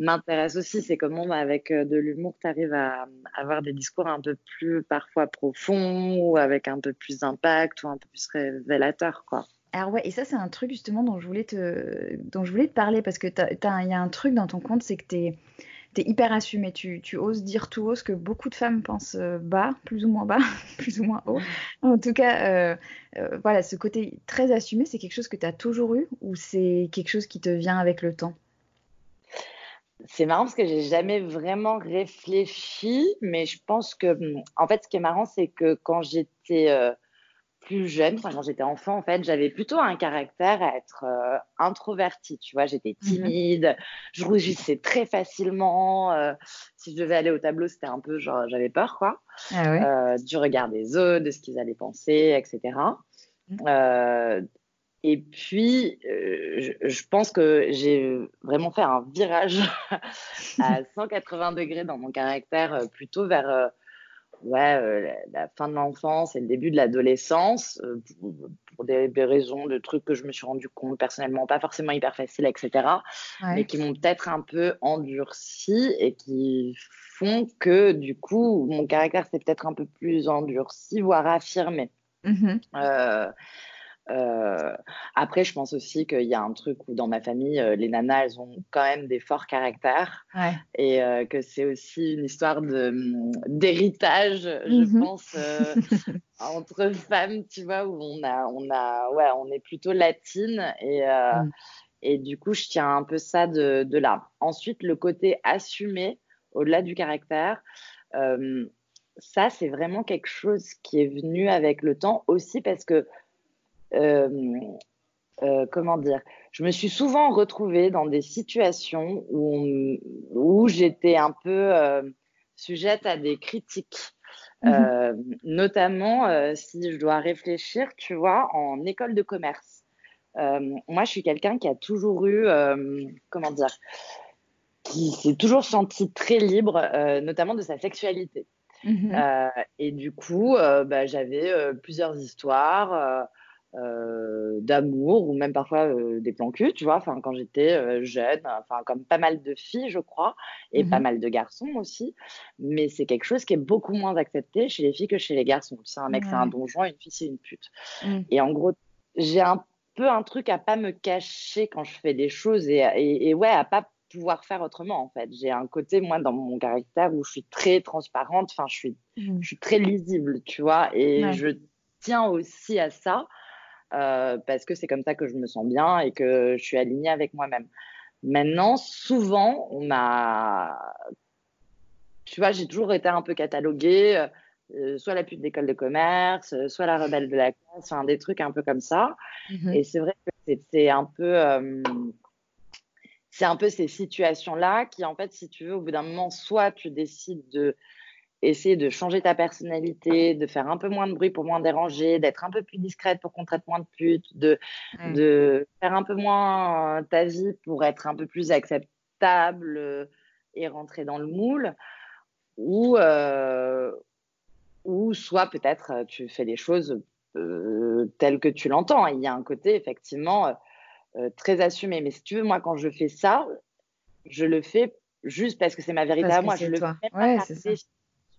m'intéresse aussi. C'est comment, bah, avec euh, de l'humour, tu arrives à, avoir des discours un peu plus parfois profonds ou avec un peu plus d'impact ou un peu plus révélateur, quoi. Alors ouais, et ça c'est un truc justement dont je voulais te, dont je voulais te parler parce que il y a un truc dans ton compte, c'est que tu es tu es hyper assumé, tu, oses dire tout haut ce que beaucoup de femmes pensent euh, bas, plus ou moins bas, plus ou moins haut. En tout cas, euh, euh, voilà, ce côté très assumé, c'est quelque chose que tu as toujours eu ou c'est quelque chose qui te vient avec le temps? C'est marrant parce que j'ai jamais vraiment réfléchi, mais je pense que, en fait, ce qui est marrant, c'est que quand j'étais plus jeune, quand j'étais enfant, en fait, j'avais plutôt un caractère à être euh, introverti. Tu vois, j'étais mhm. timide, je rougissais très facilement. Euh, si je devais aller au tableau, c'était un peu genre, j'avais peur, quoi, ah euh, du regard des autres, de ce qu'ils allaient penser, etc. Mhm. et puis, je, je, pense que j'ai vraiment fait un virage à 180 degrés dans mon caractère, plutôt vers ouais, euh, la, fin de l'enfance et le début de l'adolescence, euh, pour, des, raisons de trucs que je me suis rendu compte personnellement, pas forcément hyper faciles, etc., mais qui m'ont peut-être un peu endurci et qui font que, du coup, mon caractère s'est peut-être un peu plus endurci, voire affirmé. Mmh euh, euh, après, je pense aussi qu'il y a un truc où dans ma famille, euh, les nanas, elles ont quand même des forts caractères et euh, que c'est aussi une histoire hum, d'héritage, je mmh pense, entre femmes, tu vois, où on a, on a, ouais, on est plutôt latine et mmh. et du coup, je tiens un peu ça de, de là. Ensuite, le côté assumé, au-delà du caractère. ça, c'est vraiment quelque chose qui est venu avec le temps aussi parce que euh, euh, comment dire, je me suis souvent retrouvée dans des situations où, où j'étais un peu euh, sujette à des critiques. Mhm. notamment si je dois réfléchir, tu vois, en école de commerce. moi, je suis quelqu'un qui a toujours eu, comment dire, qui s'est toujours senti très libre, notamment de sa sexualité. Mhm. et du coup, bah, j'avais plusieurs histoires. Euh, d'amour ou même parfois euh, des plans cul, tu vois, enfin quand j'étais euh, jeune, enfin comme pas mal de filles, je crois, et pas mmh mal de garçons aussi, mais c'est quelque chose qui est beaucoup moins accepté chez les filles que chez les garçons. Tu sais, un mec c'est un donjon, une fille c'est une pute. Mmh. Et en gros, j'ai un peu un truc à pas me cacher quand je fais des choses et, et, ouais, à pas pouvoir faire autrement en fait. J'ai un côté moi dans mon caractère où je suis très transparente, enfin je suis, mmh. je suis très lisible, tu vois, et je tiens aussi à ça. Euh, parce que c'est comme ça que je me sens bien et que je suis alignée avec moi-même. Maintenant, souvent, on m'a. Tu vois, j'ai toujours été un peu cataloguée, euh, soit la pute d'école de commerce, soit la rebelle de la classe, enfin, des trucs un peu comme ça. Mm-hmm. Et c'est vrai que c'est un peu. Euh, c'est un peu ces situations-là qui, en fait, si tu veux, au bout d'un moment, soit tu décides de essayer de changer ta personnalité, de faire un peu moins de bruit pour moins déranger, d'être un peu plus discrète pour qu'on traite moins de pute, de, mm. de faire un peu moins euh, ta vie pour être un peu plus acceptable euh, et rentrer dans le moule, ou, euh, ou soit peut-être tu fais les choses telles que tu l'entends. Il y a un côté effectivement très assumé. Mais si tu veux, moi, quand je fais ça, je le fais juste parce que c'est ma vérité à moi. Je le fais ouais,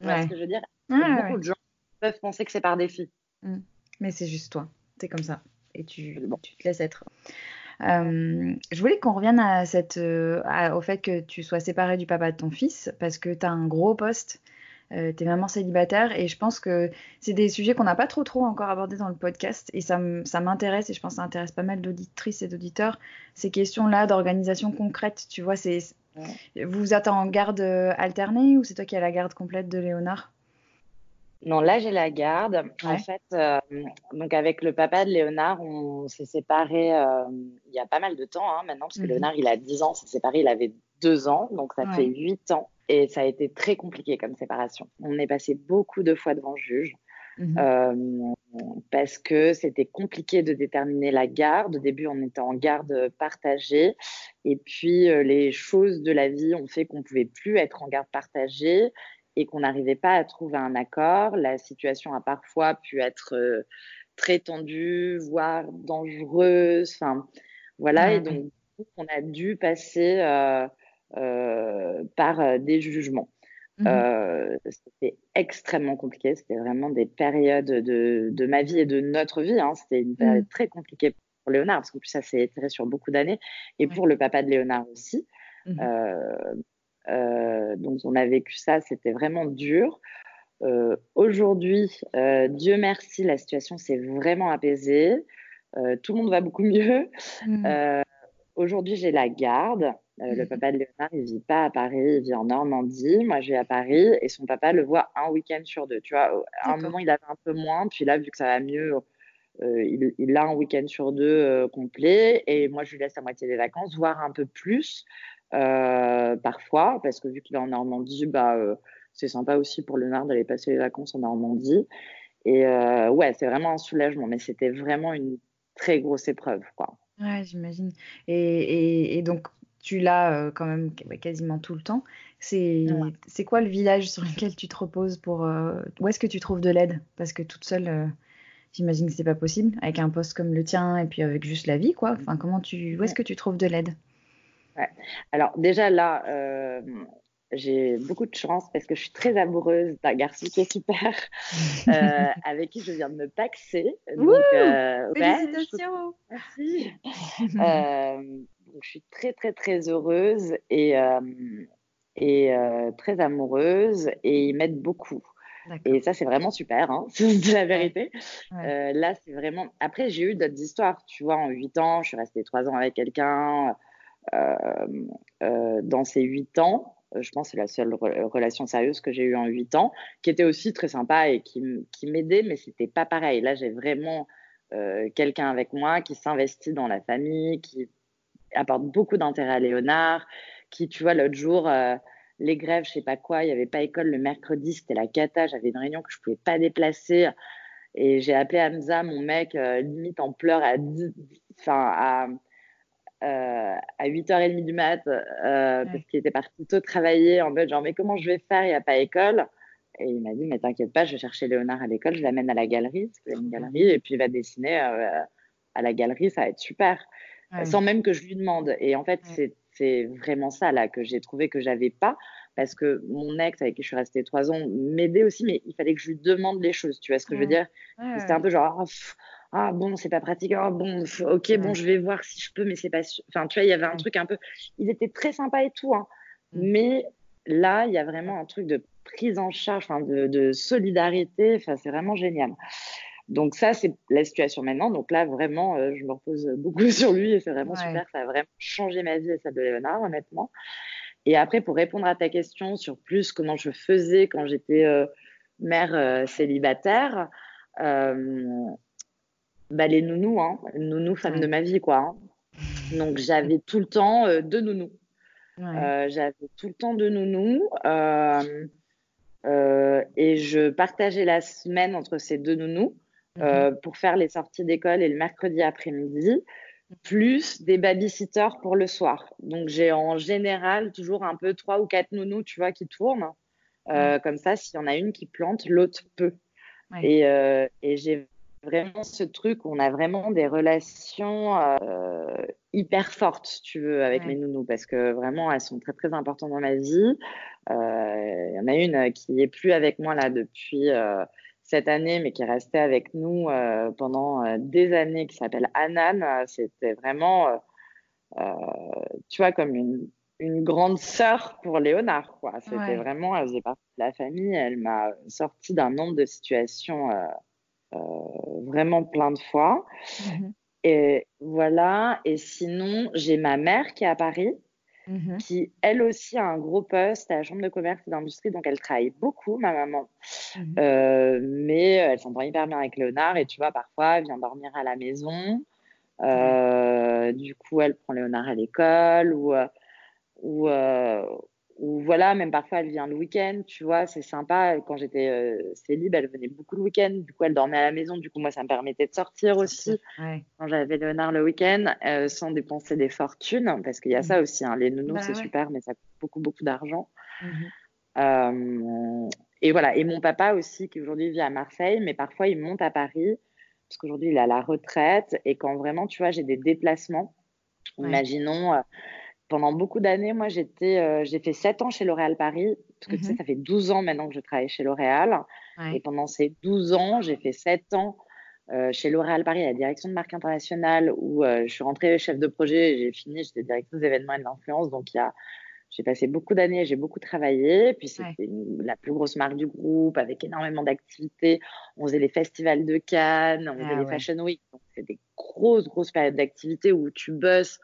tu vois ce que je veux dire? Beaucoup de gens peuvent penser que c'est par défi. Mm. Mais c'est juste toi. T'es comme ça. Et tu, tu te laisses être. Euh, je voulais qu'on revienne à cette, euh, au fait que tu sois séparé du papa de ton fils parce que tu as un gros poste, euh, tu es maman célibataire et je pense que c'est des sujets qu'on n'a pas trop trop encore abordés dans le podcast et ça, ça m'intéresse et je pense que ça intéresse pas mal d'auditrices et d'auditeurs, ces questions-là d'organisation concrète, tu vois, c'est vous êtes en garde euh, alternée ou c'est toi qui as la garde complète de Léonard? Non, là j'ai la garde. En fait, euh, donc avec le papa de Léonard, on s'est séparés euh, il y a pas mal de temps hein, maintenant, parce que mhm. Léonard il a 10 ans, s'est séparés, il avait 2 ans, donc ça fait 8 ans. Et ça a été très compliqué comme séparation. On est passé beaucoup de fois devant le juge. Mhm. Euh, parce que c'était compliqué de déterminer la garde. Au début, on était en garde partagée. Et puis, les choses de la vie ont fait qu'on ne pouvait plus être en garde partagée et qu'on n'arrivait pas à trouver un accord. La situation a parfois pu être euh, très tendue, voire dangereuse. Enfin, voilà. Et donc, on a dû passer euh, euh, par des jugements. Mmh c'était extrêmement compliqué. C'était vraiment des périodes de, de, ma vie et de notre vie. Hein. C'était une période mmh. très compliquée pour Léonard, parce qu'en plus, ça s'est étiré sur beaucoup d'années, et pour le papa de Léonard aussi. Mmh euh, donc on a vécu ça, c'était vraiment dur. Euh, aujourd'hui, euh, Dieu merci, la situation s'est vraiment apaisée. tout le monde va beaucoup mieux. Aujourd'hui, j'ai la garde. Le mmh. papa de Léonard, il vit pas à Paris, il vit en Normandie. Moi, je vais à Paris et son papa le voit un week-end sur deux. Tu vois, à un moment, il avait un peu moins. Puis là, vu que ça va mieux, il, il, a un week-end sur deux complet. Et moi, je lui laisse la moitié des vacances, voire un peu plus. Euh, parfois, parce que vu qu'il est en Normandie, bah, euh, c'est sympa aussi pour le Nord d'aller passer les vacances en Normandie. Et euh, ouais, c'est vraiment un soulagement, mais c'était vraiment une très grosse épreuve. Quoi. Ouais, j'imagine. Et, et, donc, tu l'as quand même quasiment tout le temps. C'est quoi le village sur lequel tu te reposes pour où est-ce que tu trouves de l'aide? Parce que toute seule, j'imagine que c'est pas possible avec un poste comme le tien et puis avec juste la vie, quoi. Enfin, comment tu où est-ce que tu trouves de l'aide? Alors déjà là, euh, j'ai beaucoup de chance parce que je suis très amoureuse d'un garçon qui est super, euh, avec qui je viens de me paxer. Donc, euh, félicitations Merci Je suis très très très heureuse et, et très amoureuse et ils m'aident beaucoup. Et ça, c'est vraiment super, hein, c'est la vérité. là, c'est vraiment. Après, j'ai eu d'autres histoires. Tu vois, en 8 ans, je suis restée 3 ans avec quelqu'un. Euh, euh, dans ces huit ans, euh, je pense c'est la seule relation sérieuse que j'ai eue en huit ans, qui était aussi très sympa et qui, m'aidait, mais c'était pas pareil. Là, j'ai vraiment quelqu'un avec moi qui s'investit dans la famille, qui apporte beaucoup d'intérêt à Léonard, qui, tu vois, l'autre jour, les grèves, je sais pas quoi, il n'y avait pas école le mercredi, c'était la cata, j'avais une réunion que je pouvais pas déplacer. Et j'ai appelé Hamza, mon mec, limite en pleurs, à euh, à 8h30 du mat euh, parce qu'il était parti tôt travailler en mode genre mais comment je vais faire? Il n'y a pas école. Et il m'a dit mais t'inquiète pas je vais chercher Léonard à l'école je l'amène à la galerie parce qu'il y a une galerie et puis il va dessiner euh, à la galerie ça va être super. Sans même que je lui demande. Et en fait c'est vraiment ça là que j'ai trouvé que j'avais pas parce que mon ex avec qui je suis restée trois ans m'aidait aussi mais il fallait que je lui demande les choses tu vois ce que je veux dire? C'était un peu genre oh, ah bon c'est pas pratique. Ah bon ok bon je vais voir si je peux mais c'est pas enfin tu vois il y avait un truc un peu il était très sympa et tout hein. Mm. mais là il y a vraiment un truc de prise en charge enfin de, de solidarité enfin c'est vraiment génial. Donc ça c'est la situation maintenant. Donc là vraiment euh, je me repose beaucoup sur lui et c'est vraiment super. Ça a vraiment changé ma vie et celle de Léonard honnêtement. Et après pour répondre à ta question sur plus comment je faisais quand j'étais euh, mère euh, célibataire bah, les nounous, hein. Nounou, femme de ma vie, quoi. Hein. Donc, j'avais tout le temps euh, deux nounous. Euh, j'avais tout le temps deux nounous. Euh, et je partageais la semaine entre ces deux nounous mhm. pour faire les sorties d'école et le mercredi après-midi, plus des babysitters pour le soir. Donc, j'ai en général toujours un peu trois ou quatre nounous, tu vois, qui tournent. Comme ça, s'il y en a une qui plante, l'autre peut. Et, et j'ai vraiment ce truc où on a vraiment des relations euh, hyper fortes, tu veux, avec mes nounous, parce que vraiment, elles sont très, très importantes dans ma vie. Euh, il y en a une qui est plus avec moi là depuis euh, cette année, mais qui est restée avec nous pendant des années, qui s'appelle Anan. C'était vraiment, tu vois, comme une, une grande sœur pour Léonard, quoi. C'était vraiment, elle faisait partie de la famille. Elle m'a sorti d'un nombre de situations euh, vraiment plein de fois. Mhm. Et voilà. Et sinon, j'ai ma mère qui est à Paris, mhm. qui elle aussi a un gros poste à la chambre de commerce et d'industrie, donc elle travaille beaucoup, ma maman. Mmh euh, mais elle s'entend hyper bien avec Léonard et tu vois, parfois, elle vient dormir à la maison. Euh, du coup, elle prend Léonard à l'école ou, ou, ou voilà, même parfois elle vient le week-end, tu vois, c'est sympa. Quand j'étais euh, célib, elle venait beaucoup le week-end, du coup elle dormait à la maison, du coup moi ça me permettait de sortir aussi quand j'avais Léonard le week-end euh, sans dépenser des fortunes, parce qu'il y a ça mmh. aussi, hein. les nounous bah c'est super, mais ça coûte beaucoup beaucoup d'argent. Mmh euh, et voilà, et mon papa aussi qui aujourd'hui vit à Marseille, mais parfois il monte à Paris, parce qu'aujourd'hui il est à la retraite, et quand vraiment tu vois j'ai des déplacements, imaginons pendant beaucoup d'années, moi, j'étais, euh, j'ai fait 7 ans chez L'Oréal Paris, parce que tu sais, mhm. ça fait 12 ans maintenant que je travaille chez L'Oréal. Et pendant ces 12 ans, j'ai fait 7 ans euh, chez L'Oréal Paris à la direction de marque internationale, où euh, je suis rentrée chef de projet et j'ai fini, j'étais directrice d'événements et de l'influence. Donc, il y a, j'ai passé beaucoup d'années, j'ai beaucoup travaillé. Puis, c'était la plus grosse marque du groupe, avec énormément d'activités. On faisait les festivals de Cannes, on faisait ah les Fashion Week. Donc, c'est des grosses, grosses périodes d'activité où tu bosses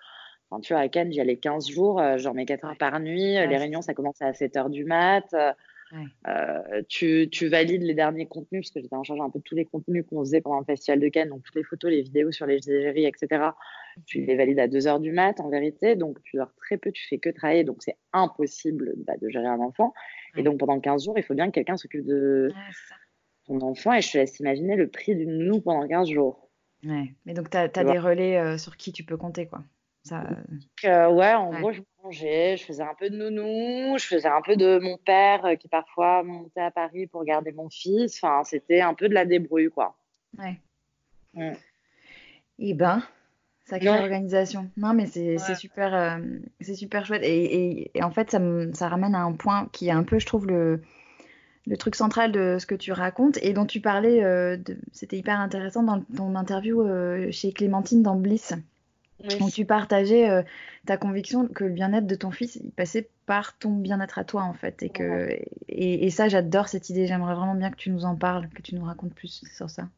tu vois, à Cannes, j'y allais 15 jours, euh, genre mes 4 heures par nuit. les réunions, ça commençait à 7 heures du mat. Euh, euh, tu, tu, valides les derniers contenus, parce que j'étais en charge un peu de tous les contenus qu'on faisait pendant le festival de Cannes, donc toutes les photos, les vidéos sur les égéries, etc. Tu les valides à 2 heures du mat, en vérité. Donc, tu dors très peu, tu fais que travailler. Donc, c'est impossible bah, de gérer un enfant. Et donc, pendant 15 jours, il faut bien que quelqu'un s'occupe de ton enfant. Et je te laisse imaginer le prix d'une nounou pendant 15 jours. Ouais. Mais donc, tu as, des relais sur qui tu peux compter, quoi. Euh, ouais, en gros, je mangeais, je faisais un peu de nounou, je faisais un peu de mon père euh, qui parfois montait à Paris pour garder mon fils. Enfin, c'était un peu de la débrouille, quoi. Ouais. Mm. Et eh ben, sacrée organisation. Non, mais c'est super, euh, c'est super chouette. Et, et, en fait, ça, me, ça ramène à un point qui est un peu, je trouve, le, le truc central de ce que tu racontes et dont tu parlais. C'était hyper intéressant dans ton interview chez Clémentine dans Bliss. Donc tu partageais euh, ta conviction que le bien-être de ton fils, il passait par ton bien-être à toi en fait. Et, que, et, ça, j'adore cette idée. J'aimerais vraiment bien que tu nous en parles, que tu nous racontes plus sur ça.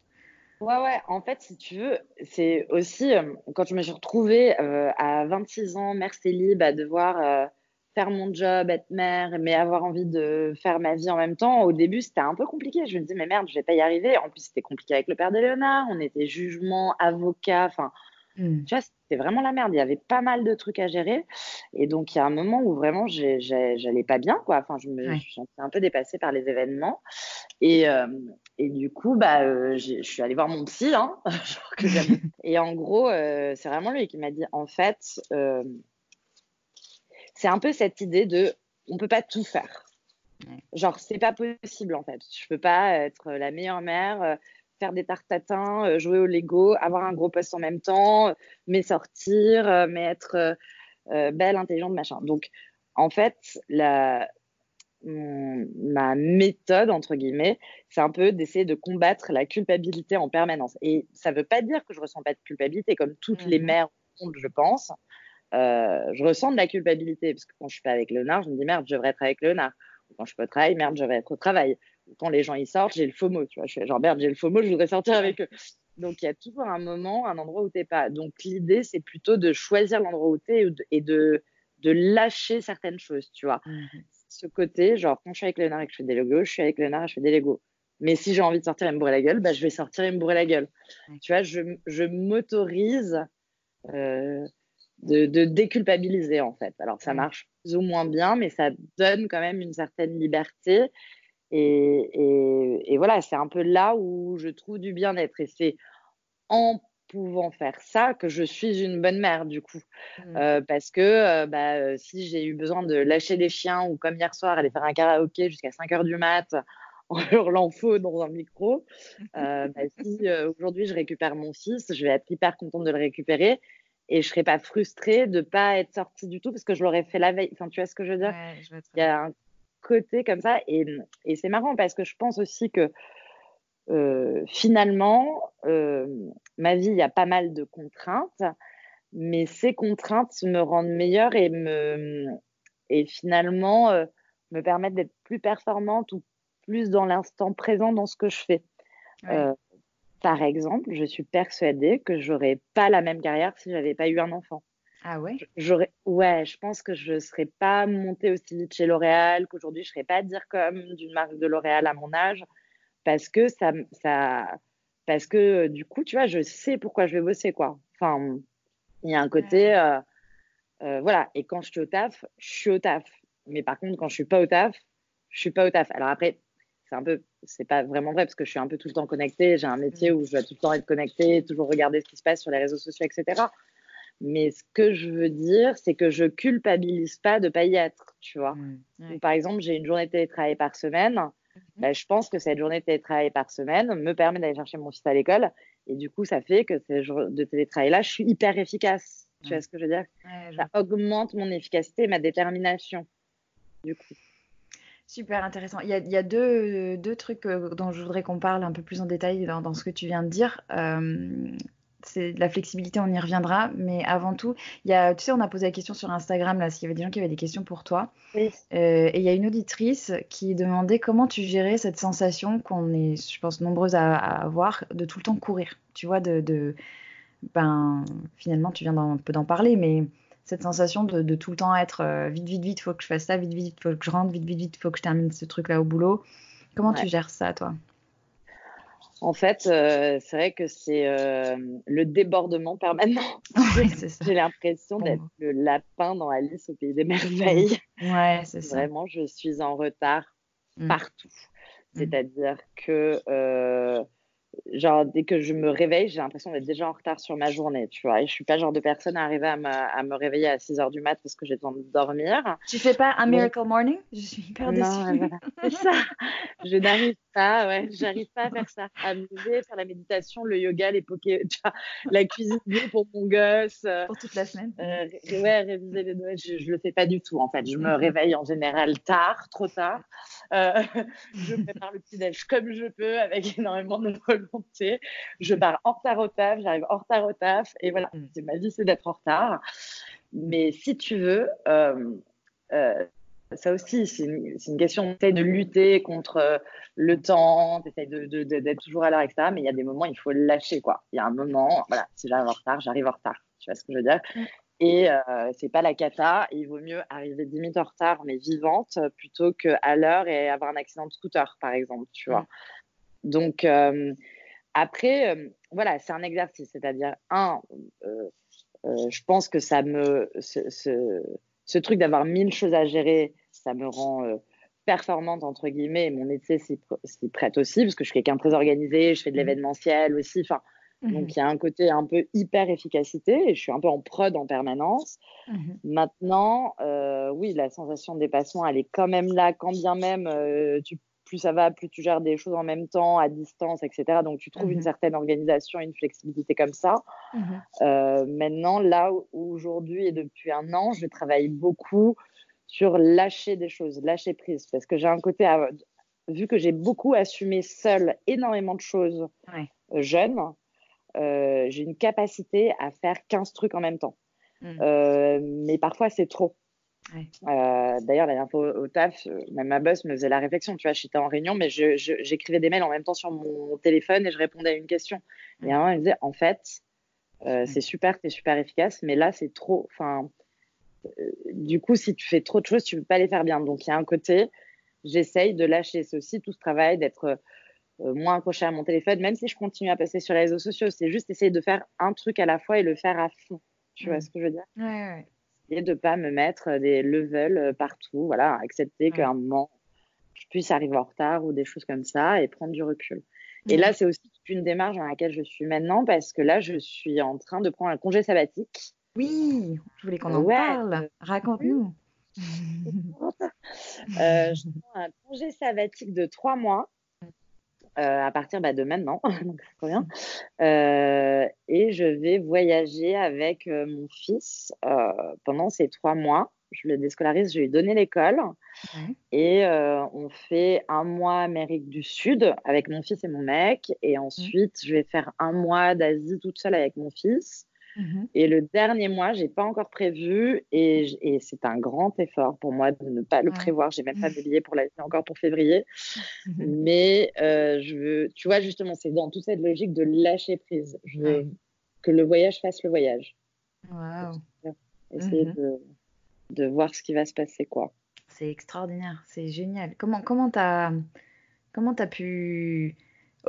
Ouais, ouais, en fait, si tu veux, c'est aussi euh, quand je me suis retrouvée euh, à 26 ans, mère célib, à devoir faire mon job, être mère, mais avoir envie de faire ma vie en même temps. Au début, c'était un peu compliqué. Je me disais, mais merde, je vais pas y arriver. En plus, c'était compliqué avec le père de Léonard. On était jugement, avocat, enfin Mmh. Tu vois, c'était vraiment la merde. Il y avait pas mal de trucs à gérer. Et donc, il y a un moment où vraiment, j'allais pas bien, quoi. Enfin, je me suis sentais un peu dépassée par les événements. Et, euh, et du coup, bah, euh, je suis allée voir mon psy, hein, et en gros, euh, c'est vraiment lui qui m'a dit, en fait, c'est un peu cette idée de, on peut pas tout faire. Genre, c'est pas possible, en fait. Je peux pas être la meilleure mère faire des tartatins, euh, jouer au Lego, avoir un gros poste en même temps, mais sortir, euh, mais être euh, belle, intelligente, machin. Donc, en fait, la, ma méthode, entre guillemets, c'est un peu d'essayer de combattre la culpabilité en permanence. Et ça ne veut pas dire que je ressens pas de culpabilité, comme toutes les mhm. mères, je pense. je ressens de la culpabilité, parce que quand je suis pas avec Léonard, je me dis merde, je devrais être avec Léonard. Quand je peux travailler, merde, je devrais être au travail quand les gens y sortent, j'ai le FOMO, tu vois. Je suis genre, merde, j'ai le FOMO, je voudrais sortir avec eux. Donc, il y a toujours un moment, un endroit où tu n'es pas. Donc, l'idée, c'est plutôt de choisir l'endroit où tu es et de, de lâcher certaines choses, tu vois. Mmh Ce côté, genre, quand je suis avec Léonard et que je fais des Legos, je suis avec Léonard et je fais des Legos. Mais si j'ai envie de sortir et me bourrer la gueule, bah, je vais sortir et me bourrer la gueule. Tu vois, je, je m'autorise euh, de, de, déculpabiliser, en fait. Alors, ça marche plus ou moins bien, mais ça donne quand même une certaine liberté et, et, voilà, c'est un peu là où je trouve du bien-être. Et c'est en pouvant faire ça que je suis une bonne mère, du coup. Mmh. Euh, parce que euh, bah, euh, si j'ai eu besoin de lâcher les chiens ou comme hier soir, aller faire un karaoké jusqu'à 5 heures du mat en hurlant faux dans un micro, bah, si aujourd'hui je récupère mon fils, je vais être hyper contente de le récupérer et je serai pas frustrée de pas être sortie du tout parce que je l'aurais fait la veille. Enfin, tu vois ce que je veux dire? Il y a un côté comme ça. Et, et c'est marrant parce que je pense aussi que euh, finalement, euh, ma vie, il y a pas mal de contraintes, mais ces contraintes me rendent meilleure et, me, et finalement euh, me permettent d'être plus performante ou plus dans l'instant présent dans ce que je fais. par exemple, je suis persuadée que j'aurais pas la même carrière si j'avais pas eu un enfant. Ah ouais? J'aurais, ouais, je pense que je ne serais pas montée aussi vite chez L'Oréal, qu'aujourd'hui je ne serais pas dire comme d'une marque de L'Oréal à mon âge, parce que ça, ça, parce que du coup, tu vois, je sais pourquoi je vais bosser, quoi. Enfin, il y a un côté, euh, euh, voilà. Et quand je suis au taf, je suis au taf. Mais par contre, quand je suis pas au taf, je suis pas au taf. Alors après, c'est un peu, c'est pas vraiment vrai parce que je suis un peu tout le temps connectée. J'ai un métier où je dois tout le temps être connectée, toujours regarder ce qui se passe sur les réseaux sociaux, etc. Mais ce que je veux dire, c'est que je culpabilise pas de pas y être, tu vois. Mmh, par exemple, j'ai une journée de télétravail par semaine. Mmh. Ben, je pense que cette journée de télétravail par semaine me permet d'aller chercher mon fils à l'école. Et du coup, ça fait que ces jours de télétravail-là, je suis hyper efficace. Tu vois ce que je veux dire? Ça augmente mon efficacité et ma détermination, du coup. Super intéressant. Il y a, deux, deux, trucs euh, dont je voudrais qu'on parle un peu plus en détail dans, ce que tu viens de dire. Euh, c'est la flexibilité, on y reviendra. Mais avant tout, il y a, tu sais, on a posé la question sur Instagram, là, s'il y avait des gens qui avaient des questions pour toi. Euh, et il y a une auditrice qui demandait comment tu gérais cette sensation qu'on est, je pense, nombreuses à, avoir de tout le temps courir. Tu vois, de, ben, finalement, tu viens un peu d'en parler, mais cette sensation de, tout le temps être euh, vite, vite, vite, faut que je fasse ça, vite, vite, vite, faut que je rentre, vite, vite, vite, faut que je termine ce truc-là au boulot. Comment tu gères ça, toi? En fait, euh, c'est vrai que c'est euh, le débordement permanent. J'ai l'impression d'être le lapin dans Alice au pays des merveilles. Ouais, c'est ça. Vraiment, je suis en retard mm. partout. Mm. C'est-à-dire que euh, genre dès que je me réveille, j'ai l'impression d'être déjà en retard sur ma journée, tu vois. Et je suis pas le genre de personne à arriver à, me, réveiller à 6 heures du mat parce que j'ai besoin de dormir. Tu fais pas un miracle morning? Je suis hyper déçue. c'est ça. je n'arrive pas, ouais, j'arrive pas à faire ça. À lever, faire la méditation, le yoga, les poké, la cuisine pour mon gosse. Euh, pour toute la semaine. Euh, ouais, réviser les je, je le fais pas du tout en fait. Je me réveille en général tard, trop tard. Euh, je prépare le petit déj comme je peux avec énormément de volonté. Je pars en retard au taf, j'arrive en retard au taf et voilà, mm. c'est ma vie, c'est d'être en retard. Mais si tu veux, euh, euh, ça aussi, c'est une, question de lutter contre le temps, d'être de, de, toujours à l'heure, etc. Mais il y a des moments, il faut lâcher, quoi. Il y a un moment, voilà, si j'arrive en retard, j'arrive en retard. Tu vois ce que je veux dire? Mm. Et euh, c'est pas la cata. Il vaut mieux arriver 10 minutes en retard, mais vivante, plutôt qu'à l'heure et avoir un accident de scooter, par exemple, tu vois. Donc, euh, après, euh, voilà, c'est un exercice. C'est-à-dire, un, euh, je pense que ça me. Ce, ce, ce truc d'avoir mille choses à gérer, ça me rend performante, entre guillemets. Et mon métier s'y prête aussi, parce que je suis quelqu'un de très organisé, je fais de mmh. l'événementiel aussi. Enfin, donc, mmh il y a un côté un peu hyper efficacité et je suis un peu en prod en permanence. Mmh Maintenant, euh, oui, la sensation de dépassement, elle est quand même là, quand bien même euh, tu, plus ça va, plus tu gères des choses en même temps, à distance, etc. Donc, tu trouves une mmh certaine organisation, une flexibilité comme ça. Euh, maintenant, là, aujourd'hui et depuis un an, je travaille beaucoup sur lâcher des choses, lâcher prise. Parce que j'ai un côté, vu que j'ai beaucoup assumé seul énormément de choses jeune, euh, j'ai une capacité à faire 15 trucs en même temps. Hmm. Euh, mais parfois, c'est trop. Euh, d'ailleurs, la dernière fois au taf, même ma boss me faisait la réflexion. Tu vois, j'étais en réunion, mais j'écrivais des mails en même temps sur mon téléphone et je répondais à une question. Et à un moment, elle me disait En fait, hmm. c'est super, tu es super efficace, mais là, c'est trop. Enfin, du coup, si tu fais trop de choses, tu ne peux pas les faire bien. Donc, il y a un côté, j'essaye de lâcher. Aussi tout ce travail d'être moins accroché à mon téléphone, même si je continue à passer sur les réseaux sociaux. C'est juste essayer de faire un truc à la fois et le faire à fond. Tu vois ce que je veux dire? Ouais, ouais. Et de pas me mettre des levels euh, partout. Voilà, accepter qu'à un moment, je puisse arriver en retard ou des choses comme ça et prendre du recul. Et là, c'est aussi une démarche dans laquelle je suis maintenant parce que là, je suis en train de prendre un congé sabbatique. Oui, je voulais qu'on en parle. Raconte-nous. euh, je prends un congé sabbatique de trois mois euh, à partir bah, de maintenant, donc c'est trop bien. Euh, et je vais voyager avec euh, mon fils pendant ces trois mois. Je le déscolarise, je lui ai donné l'école. Et on fait un mois Amérique du Sud avec mon fils et mon mec. Et ensuite, je vais faire un mois d'Asie toute seule avec mon fils. Mhm. Et le dernier mois, j'ai pas encore prévu et, c'est un grand effort pour moi de ne pas le prévoir. J'ai même pas de pour l'année encore pour février. Mhm. Mais euh, je veux, tu vois, justement, c'est dans toute cette logique de lâcher prise. Je veux que le voyage fasse le voyage. Wow. essayer mhm. de, de, voir ce qui va se passer. quoi. C'est extraordinaire, c'est génial. Comment comment t'as comment as pu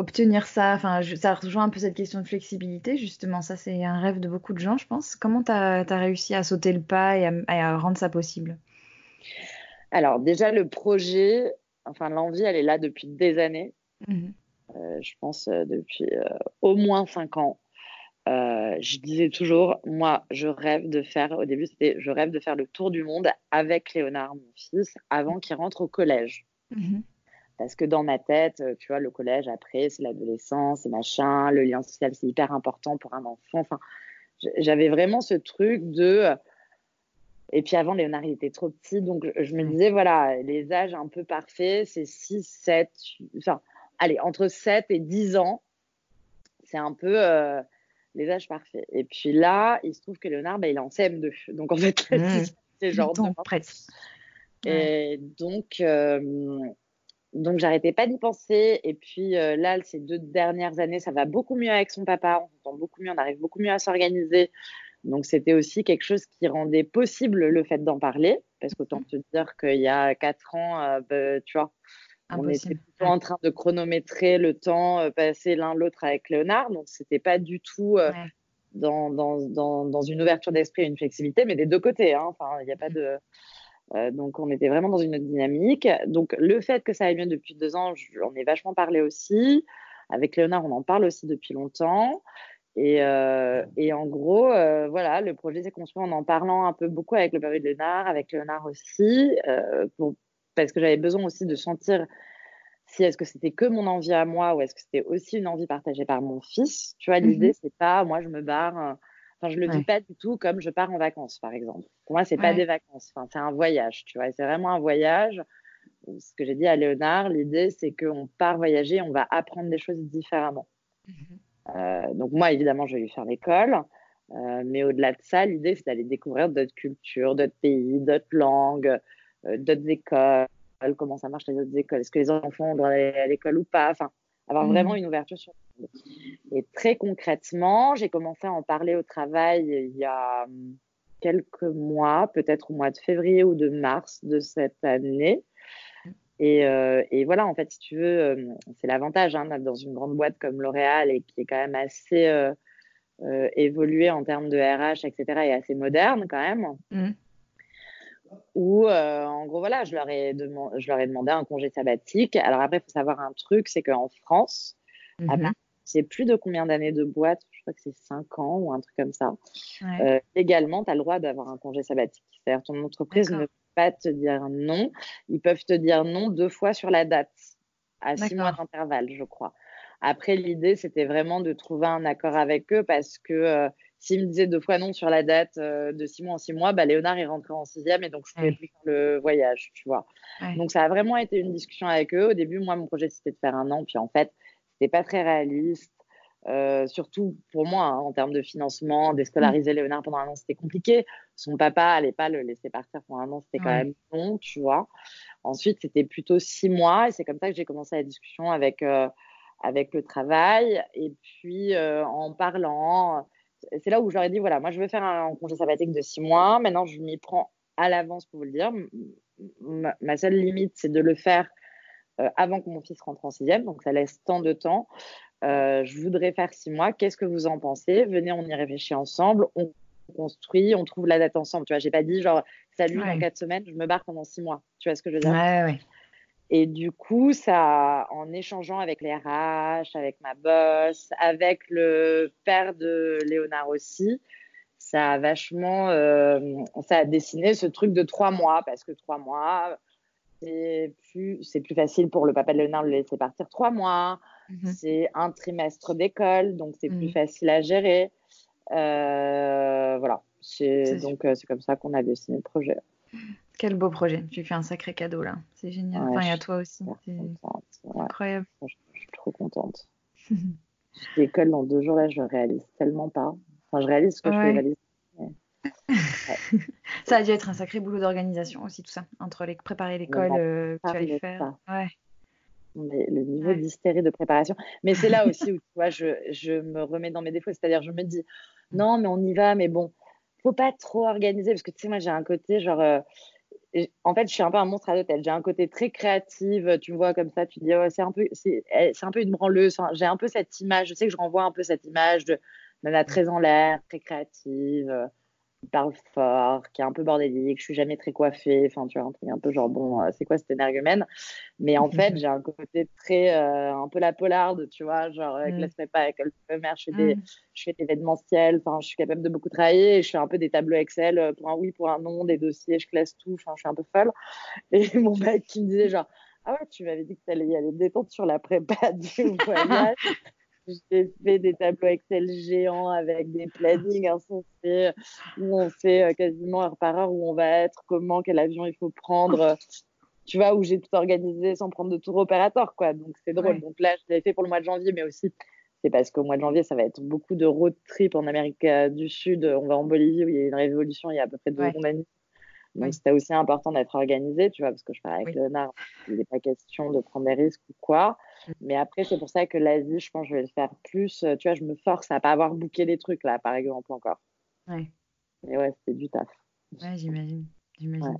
obtenir ça Enfin, ça rejoint un peu cette question de flexibilité, justement. Ça, c'est un rêve de beaucoup de gens, je pense. Comment tu as, réussi à sauter le pas et à, rendre ça possible? Alors, déjà, le projet, enfin, l'envie, elle est là depuis des années. Mhm. Euh, je pense euh, depuis euh, au moins cinq ans. je disais toujours, moi, je rêve de faire, au début, c'était, je rêve de faire le tour du monde avec Léonard, mon fils, avant qu'il rentre au collège. Mhm. Parce que dans ma tête, tu vois, le collège, après, c'est l'adolescence, c'est machin, le lien social, c'est hyper important pour un enfant. Enfin, j'avais vraiment ce truc de. Et puis avant, Léonard, il était trop petit, donc je me disais, voilà, les âges un peu parfaits, c'est 6, 7, enfin, allez, entre 7 et 10 ans, c'est un peu euh, les âges parfaits. Et puis là, il se trouve que Léonard, bah, il est en CM2. Donc en fait, c'est genre. Temps, presque. Et donc, euh, donc j'arrêtais pas d'y penser. Et puis euh, là, ces deux dernières années, ça va beaucoup mieux avec son papa. On s'entend beaucoup mieux, on arrive beaucoup mieux à s'organiser. Donc c'était aussi quelque chose qui rendait possible le fait d'en parler. Parce qu'autant te dire qu'il y a quatre ans, bah, tu vois, on était plutôt en train de chronométrer le temps euh, passé l'un l'autre avec Léonard. Donc c'était pas du tout euh, dans, dans, dans, dans, une ouverture d'esprit, une flexibilité, mais des deux côtés. Hein. Enfin, il n'y a pas de. Euh, donc, on était vraiment dans une autre dynamique. Donc, le fait que ça aille mieux depuis deux ans, j'en ai vachement parlé aussi. Avec Léonard, on en parle aussi depuis longtemps. Et, euh, et en gros, euh, voilà, le projet s'est construit en en parlant un peu beaucoup avec le père de Léonard, avec Léonard aussi, pour, parce que j'avais besoin aussi de sentir si est-ce que c'était que mon envie à moi ou est-ce que c'était aussi une envie partagée par mon fils. Tu vois, l'idée, mhm. c'est pas moi, je me barre. Enfin, je le dis pas du tout comme je pars en vacances, par exemple. Pour moi, c'est pas des vacances. Enfin, c'est un voyage, tu vois. C'est vraiment un voyage. Ce que j'ai dit à Léonard, l'idée, c'est qu'on part voyager, on va apprendre des choses différemment. Mhm. Euh, donc moi, évidemment, je vais lui faire l'école. Euh, mais au-delà de ça, l'idée, c'est d'aller découvrir d'autres cultures, d'autres pays, d'autres langues, euh, d'autres écoles, comment ça marche les autres écoles, est-ce que les enfants doivent aller à l'école ou pas, enfin, avoir mhm. vraiment une ouverture sur le monde. Et très concrètement, j'ai commencé à en parler au travail il y a hum, quelques mois, peut-être au mois de février ou de mars de cette année. Et, euh, et voilà, en fait, si tu veux, hum, c'est l'avantage hein, dans une grande boîte comme L'Oréal et qui est quand même assez euh, euh évoluée en termes de RH, etc., et assez moderne quand même. Où, euh, en gros, voilà, je leur, ai je leur ai demandé un congé sabbatique. Alors après, il faut savoir un truc, c'est qu'en France, mm c'est plus de combien d'années de boîte, je crois que c'est 5 ans ou un truc comme ça. Euh, légalement, tu as le droit d'avoir un congé sabbatique. C'est-à-dire ton entreprise ne peut pas te dire non. Ils peuvent te dire non deux fois sur la date, à 6 mois d'intervalle, je crois. Après, l'idée, c'était vraiment de trouver un accord avec eux parce que euh, s'il me disait deux fois non sur la date euh, de six mois en six mois, bah, Léonard est rentré en sixième et donc je pouvais plus faire le voyage, tu vois. Donc ça a vraiment été une discussion avec eux. Au début, moi, mon projet c'était de faire un an, puis en fait, c'était pas très réaliste. Euh, surtout pour moi, hein, en termes de financement, déscolariser Léonard pendant un an, c'était compliqué. Son papa allait pas le laisser partir pendant un an, c'était quand même long, tu vois. Ensuite, c'était plutôt six mois et c'est comme ça que j'ai commencé la discussion avec, euh, avec le travail. Et puis, en parlant, c'est là où j'aurais dit voilà, moi je veux faire un congé sabbatique de six mois. Maintenant, je m'y prends à l'avance pour vous le dire. Ma, seule limite, c'est de le faire euh, avant que mon fils rentre en sixième, donc ça laisse tant de temps. Euh, je voudrais faire six mois. Qu'est-ce que vous en pensez? Venez, on y réfléchit ensemble. On construit, on trouve la date ensemble. Tu vois, j'ai pas dit genre salut dans quatre semaines, je me barre pendant six mois. Tu vois ce que je veux dire? Ouais, ouais. Et du coup, ça, en échangeant avec les RH, avec ma boss, avec le père de Léonard aussi, ça a vachement, euh, ça a dessiné ce truc de trois mois parce que trois mois, c'est plus, c'est plus facile pour le papa de Léonard de le laisser partir trois mois. Mhm. C'est un trimestre d'école, donc c'est plus mhm. facile à gérer. Euh, voilà. C'est, donc euh, c'est comme ça qu'on a dessiné le projet. Quel beau projet. Tu fais un sacré cadeau là. C'est génial. enfin, et à toi aussi. C'est incroyable. Je, suis trop contente. L'école dans deux jours là, je réalise tellement pas. Enfin, je réalise ce que je réalise. ça a dû être un sacré boulot d'organisation aussi, tout ça. Entre les préparer l'école euh, que tu allais faire. Ouais. le niveau d'hystérie de préparation. Mais c'est là aussi où tu vois, je, je me remets dans mes défauts. C'est-à-dire, je me dis, non, mais on y va, mais bon, faut pas trop organiser parce que tu sais, moi, j'ai un côté genre. Euh, en fait, je suis un peu un monstre à l'hôtel. J'ai un côté très créatif. Tu me vois comme ça, tu dis, c'est un peu, c'est, un peu une branleuse. j'ai un peu cette image. Je sais que je renvoie un peu cette image de nana très en l'air, très créative qui parle fort, qui est un peu bordélique, je suis jamais très coiffée, enfin tu vois, un truc un peu genre bon, euh, c'est quoi cette énergumène? Mais en fait, j'ai un côté très, euh, un peu la polarde, tu vois, genre avec mm. laisse pas, avec le mère, je fais des, mm. je fais des événementiels, enfin je suis capable de beaucoup travailler, et je fais un peu des tableaux Excel euh, pour un oui, pour un non, des dossiers, je classe tout, enfin je suis un peu folle. Et mon mec qui me disait genre, ah ouais, tu m'avais dit que tu allais y aller détente sur la prépa du voyage. J'ai fait des tableaux Excel géants avec des plannings insensés où on sait euh, quasiment heure par heure où on va être, comment, quel avion il faut prendre. Tu vois, où j'ai tout organisé sans prendre de tour opérateur, quoi. Donc, c'est drôle. Donc là, je l'ai fait pour le mois de janvier, mais aussi, c'est parce qu'au mois de janvier, ça va être beaucoup de road trip en Amérique du Sud. On va en Bolivie où il y a une révolution il y a à peu près deux ans donc, c'était aussi important d'être organisé, tu vois, parce que je parle avec Léonard, il n'est pas question de prendre des risques ou quoi. Mm. Mais après, c'est pour ça que l'Asie, je pense que je vais le faire plus. Euh, tu vois, je me force à pas avoir bouqué les trucs, là, par exemple, encore. Ouais. Et ouais, c'était du taf. Ouais, j'imagine. J'imagine.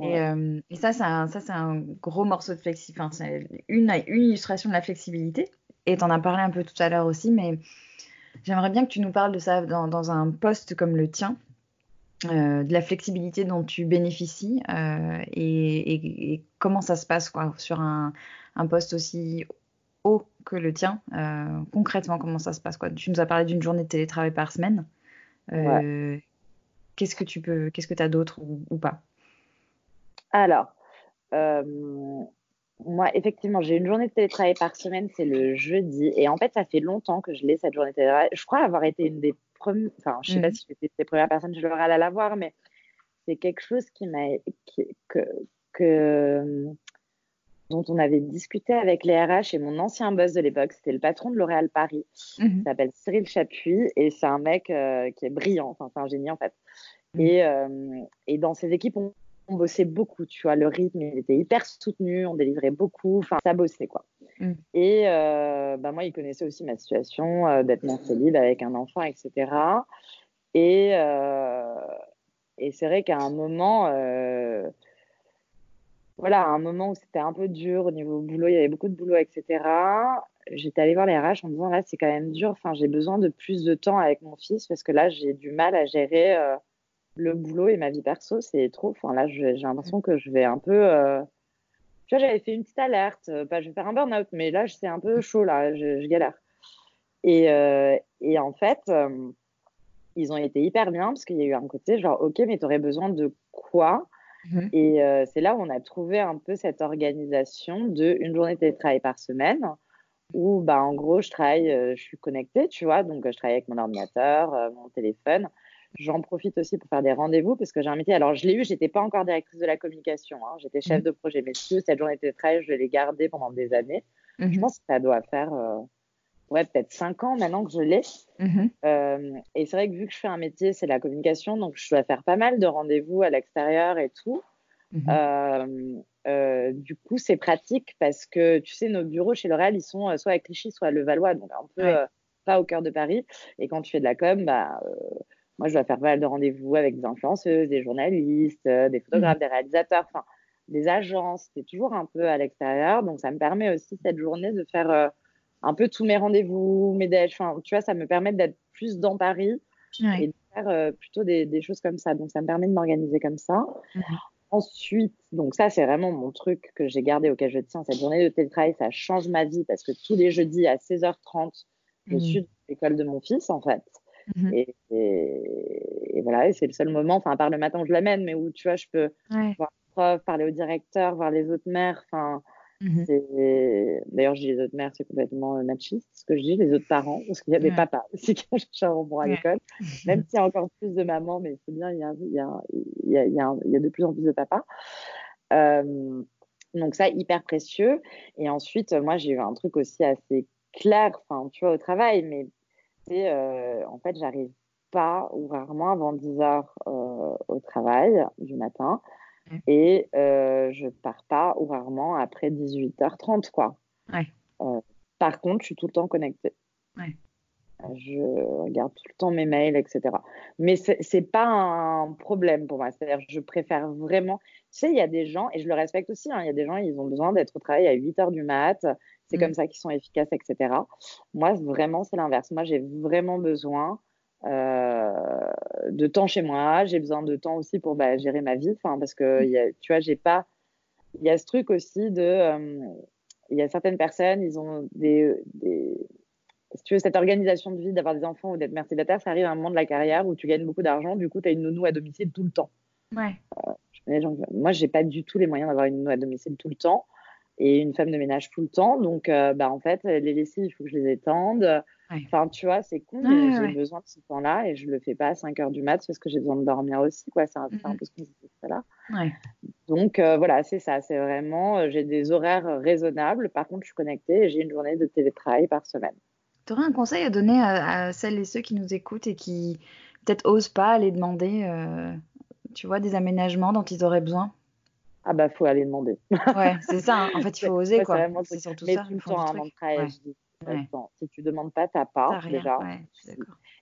Et, euh, et, ça, c'est un, un gros morceau de flexibilité. Enfin, c'est une, une illustration de la flexibilité. Et tu en as parlé un peu tout à l'heure aussi, mais j'aimerais bien que tu nous parles de ça dans, dans un poste comme le tien, euh, de la flexibilité dont tu bénéficies euh, et, comment ça se passe quoi, sur un, poste aussi haut que le tien. Euh, concrètement, comment ça se passe quoi? Tu nous as parlé d'une journée de télétravail par semaine. Qu'est-ce que tu peux, qu'est-ce que tu as d'autre ou, pas? Alors, moi, effectivement, j'ai une journée de télétravail par semaine, c'est le jeudi. Et en fait, ça fait longtemps que je l'ai, cette journée de télétravail. Je crois avoir été une des enfin, je sais pas mm. si j'étais les premières personnes, je l'aurais à la voir, mais c'est quelque chose qui m'a, que, que, dont on avait discuté avec les RH et mon ancien boss de l'époque, c'était le patron de L'Oréal Paris, mm-hmm. il s'appelle Cyril Chapuis et c'est un mec euh, qui est brillant, enfin, c'est un génie en fait. Mm. Et, euh, et dans ses équipes, on, on, bossait beaucoup, tu vois, le rythme il était hyper soutenu, on délivrait beaucoup, enfin, ça bossait quoi. Mm. Et euh, bah, moi, il connaissait aussi ma situation euh, d'être mère célib avec un enfant, etc. Et, euh, et c'est vrai qu'à un moment, voilà, à un moment où c'était un peu dur au niveau boulot, il y avait beaucoup de boulot, etc. J'étais allée voir les RH en me disant là, c'est quand même dur. Enfin, j'ai besoin de plus de temps avec mon fils parce que là, j'ai du mal à gérer le boulot et ma vie perso. C'est trop. Enfin, là, j'ai l'impression que je vais un peu tu vois, j'avais fait une petite alerte. Pas, je vais faire un burn-out, mais là, c'est un peu chaud, là, je, galère. Et, euh, et, en fait, euh, ils ont été hyper bien parce qu'il y a eu un côté genre, OK, mais tu aurais besoin de quoi? Mhm. Et c'est là où on a trouvé un peu cette organisation de une journée de télétravail par semaine où, bah, en gros, je travaille, je suis connectée, tu vois, donc je travaille avec mon ordinateur, mon téléphone. J'en profite aussi pour faire des rendez-vous parce que j'ai un métier. Alors, je l'ai eu, j'étais pas encore directrice de la communication. Hein. J'étais chef mmh. de projet messieurs. Cette journée de travail, je l'ai gardée pendant des années. Je mmh pense que ça doit faire euh, ouais, peut-être cinq ans maintenant que je l'ai. Mmh euh, et c'est vrai que vu que je fais un métier, c'est la communication, donc je dois faire pas mal de rendez-vous à l'extérieur et tout. Euh, du coup, c'est pratique parce que tu sais, nos bureaux chez L'Oréal, ils sont soit à Clichy, soit à Levallois, donc un peu pas au cœur de Paris. Et quand tu fais de la com, bah moi, je dois faire pas mal de rendez-vous avec des influenceuses, des journalistes, euh, des photographes, mmh. des réalisateurs, enfin, des agences. C'est toujours un peu à l'extérieur. Donc, ça me permet aussi cette journée de faire euh, un peu tous mes rendez-vous, mes déj. Enfin, tu vois, ça me permet d'être plus dans Paris et de faire euh, plutôt des, choses comme ça. Donc, ça me permet de m'organiser comme ça. Mmh. Ensuite, donc ça, c'est vraiment mon truc que j'ai gardé, auquel je tiens. Cette journée de télétravail, ça change ma vie parce que tous les jeudis à 16h30, je mmh. suis dans l'école de mon fils, en fait. Mmh et, et, voilà, c'est le seul moment, enfin, à part le matin où je l'amène, mais où tu vois, je peux voir le prof, parler au directeur, voir les autres mères. Enfin, mmh D'ailleurs, je dis les autres mères, c'est complètement euh, machiste ce que je dis, les autres parents, parce qu'il y a des papas aussi qui cherchent un bon à l'école, même s'il y a encore plus de mamans, mais c'est bien, il y, a, il, y a, il, y a, il y a de plus en plus de papas. Euh, donc ça, hyper précieux. Et ensuite, moi, j'ai eu un truc aussi assez clair, enfin, tu vois, au travail, mais euh, en fait, j'arrive pas ou rarement avant 10 heures euh, au travail du matin mmh. et euh, je pars pas ou rarement après 18h30 quoi. par contre, je suis tout le temps connectée. je regarde tout le temps mes mails, etc. Mais c'est pas un problème pour moi. C'est-à-dire, je préfère vraiment. Tu sais, il y a des gens, et je le respecte aussi, hein, il y a des gens, ils ont besoin d'être au travail à 8 heures du mat. C'est comme mm. ça qu'ils sont efficaces, etc. Moi, vraiment, c'est l'inverse. Moi, j'ai vraiment besoin euh, de temps chez moi. J'ai besoin de temps aussi pour bah, gérer ma vie. Parce que, y a, tu vois, j'ai pas. Il y a ce truc aussi de. Euh, il y a certaines personnes, ils ont des, des si tu veux, cette organisation de vie d'avoir des enfants ou d'être mère célibataire, ça arrive à un moment de la carrière où tu gagnes beaucoup d'argent, du coup, tu as une nounou à domicile tout le temps. Ouais. Euh, gens, moi, j'ai pas du tout les moyens d'avoir une nounou à domicile tout le temps et une femme de ménage tout le temps. Donc, euh, bah, en fait, les lessives, il faut que je les étende. Enfin, tu vois, c'est con, mais j'ai besoin de ce temps-là et je le fais pas à 5 heures du mat parce que j'ai besoin de dormir aussi. quoi. C'est un, un, peu ce qu'on dit là. Donc, euh, voilà, c'est ça. C'est vraiment, euh, j'ai des horaires raisonnables. Par contre, je suis connectée et j'ai une journée de télétravail par semaine. Tu aurais un conseil à donner à, celles et ceux qui nous écoutent et qui peut-être osent pas aller demander, tu vois, des aménagements dont ils auraient besoin ah bah faut aller demander. Ouais, c'est ça. Hein. En fait, il faut oser quoi. C'est surtout mais ça. tout le temps travailler, je dis. Si tu demandes pas, t'as pas déjà.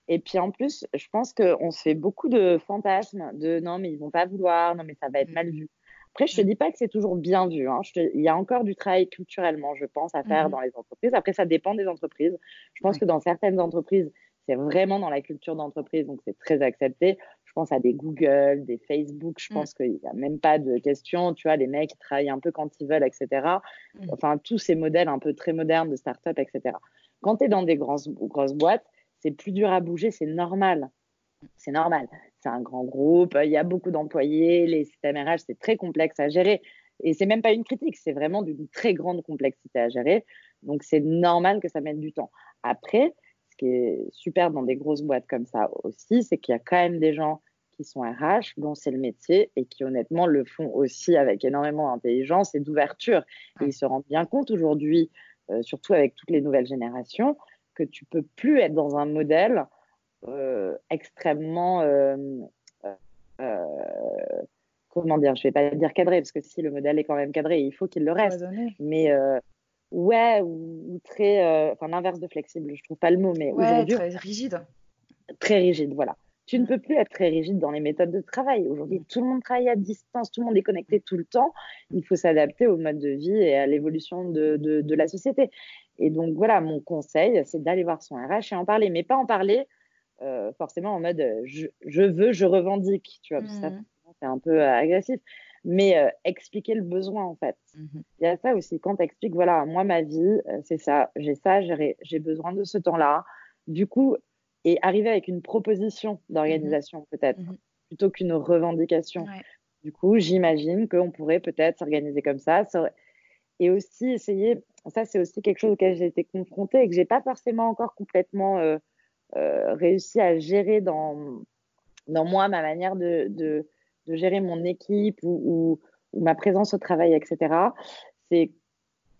Et puis en plus, je pense qu'on se fait beaucoup de fantasmes de non mais ils vont pas vouloir, non mais ça va être mm. mal vu. Après, je te mm. dis pas que c'est toujours bien vu. Hein. Il y a encore du travail culturellement, je pense, à faire mm-hmm. dans les entreprises. Après, ça dépend des entreprises. Je pense que dans certaines entreprises, c'est vraiment dans la culture d'entreprise, donc c'est très accepté je pense à des Google, des Facebook, je mm. pense qu'il n'y a même pas de question, tu vois, les mecs travaillent un peu quand ils veulent, etc. Mm. Enfin, tous ces modèles un peu très modernes de start-up, etc. Quand tu es dans des grosses, grosses boîtes, c'est plus dur à bouger, c'est normal. C'est normal. C'est un grand groupe, il y a beaucoup d'employés, les systèmes RH, c'est très complexe à gérer. Et c'est même pas une critique, c'est vraiment d'une très grande complexité à gérer. Donc, c'est normal que ça mette du temps. Après, qui est super dans des grosses boîtes comme ça aussi, c'est qu'il y a quand même des gens qui sont RH, dont c'est le métier, et qui honnêtement le font aussi avec énormément d'intelligence et d'ouverture. Et ils se rendent bien compte aujourd'hui, euh, surtout avec toutes les nouvelles générations, que tu peux plus être dans un modèle euh, extrêmement euh, comment dire, je vais pas dire cadré, parce que si le modèle est quand même cadré, il faut qu'il le reste. Mais ouais, ou, très, euh, enfin l'inverse de flexible, je trouve pas le mot, mais aujourd'hui très rigide. Très rigide, voilà. Tu ne mm. peux plus être très rigide dans les méthodes de travail. Aujourd'hui, mm. tout le monde travaille à distance, tout le monde est connecté tout le temps. Il faut s'adapter au mode de vie et à l'évolution de, de, la société. Et donc voilà, mon conseil, c'est d'aller voir son RH et en parler, mais pas en parler euh, forcément en mode je, je, veux, je revendique, tu vois, ça mm. c'est un peu euh, agressif mais euh, expliquer le besoin en fait. Mhm. Il y a ça aussi, quand tu expliques, voilà, moi ma vie, euh, c'est ça, j'ai ça, j'ai besoin de ce temps-là. Du coup, et arriver avec une proposition d'organisation mhm. peut-être, mhm. plutôt qu'une revendication. Du coup, j'imagine qu'on pourrait peut-être s'organiser comme ça. Et aussi essayer, ça c'est aussi quelque chose auquel j'ai été confrontée et que j'ai pas forcément encore complètement euh, réussi à gérer dans, dans moi, ma manière de, de de gérer mon équipe ou, ma présence au travail, etc. C'est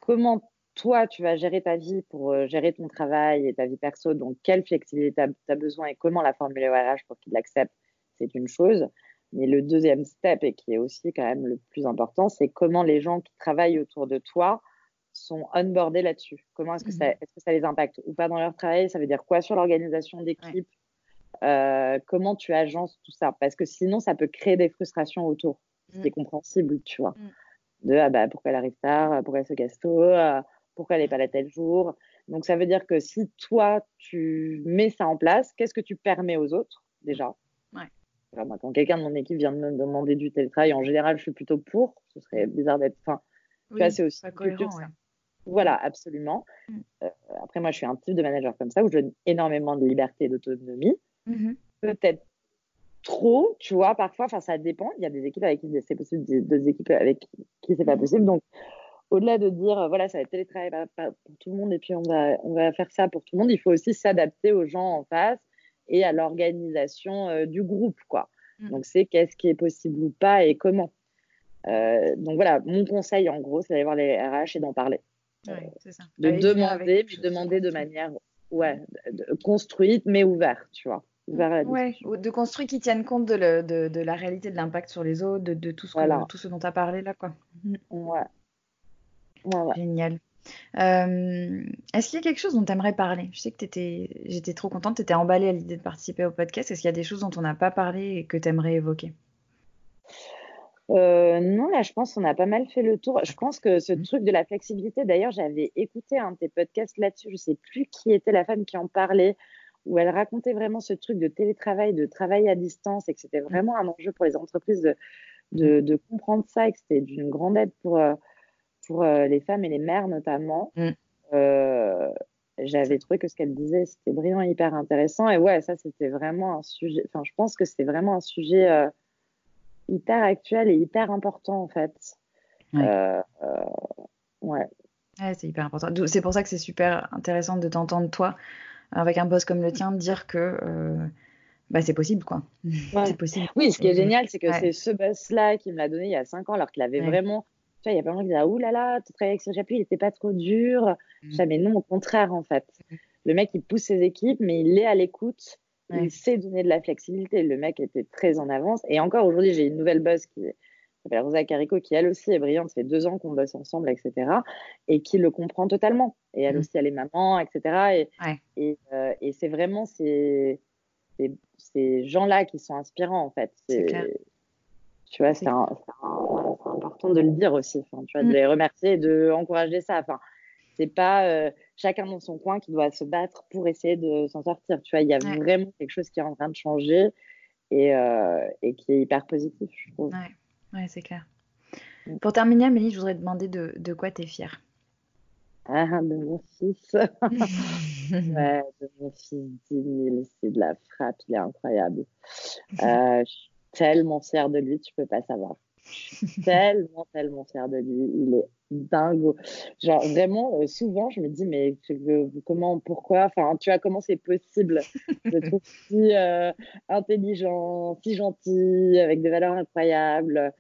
comment toi, tu vas gérer ta vie pour euh, gérer ton travail et ta vie perso, donc quelle flexibilité tu as, besoin et comment la formuler au RH pour qu'il l'accepte, c'est une chose. Mais le deuxième step, et qui est aussi quand même le plus important, c'est comment les gens qui travaillent autour de toi sont onboardés là-dessus. Comment est-ce que, ça, mmh est -ce que ça les impacte ou pas dans leur travail? Ça veut dire quoi sur l'organisation d'équipe? Euh, comment tu agences tout ça? Parce que sinon, ça peut créer des frustrations autour. C'est mm. compréhensible, tu vois. Mm. De ah bah, pourquoi elle arrive tard, pourquoi elle se casse tôt, euh, pourquoi elle n'est pas là tel jour? Donc, ça veut dire que si toi, tu mets ça en place, qu'est-ce que tu permets aux autres, déjà? Ouais. moi, Quand quelqu'un de mon équipe vient de me demander du télétravail, en général, je suis plutôt pour. Ce serait bizarre d'être. Enfin, tu vois, c'est aussi cohérent, Voilà, absolument. Mm. Euh, après, moi, je suis un type de manager comme ça où je donne énormément de liberté et d'autonomie. Mhm. Peut-être trop, tu vois, parfois, enfin, ça dépend. Il y a des équipes avec qui c'est possible, des, équipes avec qui c'est pas mhm. possible. Donc, au-delà de dire, euh, voilà, ça va être télétravail pour tout le monde et puis on va, on va faire ça pour tout le monde, il faut aussi s'adapter aux gens en face et à l'organisation euh, du groupe, quoi. Mhm. Donc, c'est qu'est-ce qui est possible ou pas et comment. Euh, donc, voilà, mon conseil, en gros, c'est d'aller voir les RH et d'en parler. ça. De demander, mais demander de manière ouais, construite, mais ouverte, tu vois ouais, de construire qui tiennent compte de, le, de, de la réalité de l'impact sur les autres, de, de tout, ce tout ce dont tu as parlé là. Quoi. Ouais. Génial. Euh, est-ce qu'il y a quelque chose dont tu aimerais parler? Je sais que j'étais trop contente, tu étais emballée à l'idée de participer au podcast. Est-ce qu'il y a des choses dont on n'a pas parlé et que tu aimerais évoquer? Euh, non, là, je pense qu'on a pas mal fait le tour. Je pense que ce mmh. truc de la flexibilité, d'ailleurs, j'avais écouté un de tes podcasts là-dessus. Je sais plus qui était la femme qui en parlait, où elle racontait vraiment ce truc de télétravail, de travail à distance, et que c'était mmh. vraiment un enjeu pour les entreprises de, de, comprendre ça, et que c'était d'une grande aide pour, euh, pour euh, les femmes et les mères notamment. Mm. Euh, j'avais trouvé que ce qu'elle disait, c'était brillant, hyper intéressant. Et ouais, ça, c'était vraiment un sujet. Enfin, je pense que c'est vraiment un sujet euh, hyper actuel et hyper important, en fait. Ouais. ouais. c'est hyper important. C'est pour ça que c'est super intéressant de t'entendre, toi, avec un boss comme le tien, dire que bah, c'est possible, quoi. c'est possible. Oui, ce qui est génial, c'est que c'est ce boss-là qui me l'a donné il y a cinq ans, alors qu'il avait vraiment tu vois, il y a pas de gens qui disent, ah, oulala, là là, tu travailles avec ce il n'était pas trop dur. Mmh. mais non, au contraire, en fait. Mmh. Le mec, il pousse ses équipes, mais il est à l'écoute. Il sait donner de la flexibilité. Le mec était très en avance. Et encore aujourd'hui, j'ai une nouvelle boss qui s'appelle Rosa Carico, qui elle aussi est brillante. Ça fait deux ans qu'on bosse ensemble, etc. Et qui le comprend totalement. Et elle mmh. aussi, elle est maman, etc. Et, euh, et, c'est vraiment ces, ces, ces gens-là qui sont inspirants, en fait. C'est tu vois, c'est important de le dire aussi, enfin, tu vois, de mm. les remercier et de encourager ça. Enfin, c'est pas euh, chacun dans son coin qui doit se battre pour essayer de s'en sortir. Tu vois, il y a vraiment quelque chose qui est en train de changer et, euh, et qui est hyper positif, je trouve. Ouais, ouais c'est clair. Mm. Pour terminer, Amélie, je voudrais te demander de, de quoi tu es fière ah, de mon fils. ouais, de mon fils 10 000, c'est de la frappe, il est incroyable. Euh, tellement fière de lui, tu peux pas savoir. tellement, tellement fière de lui. Il est dingo. Genre, vraiment, euh, souvent, je me dis, mais comment, pourquoi, enfin, tu vois, comment c'est possible? De trouver si euh, intelligent, si gentil, avec des valeurs incroyables.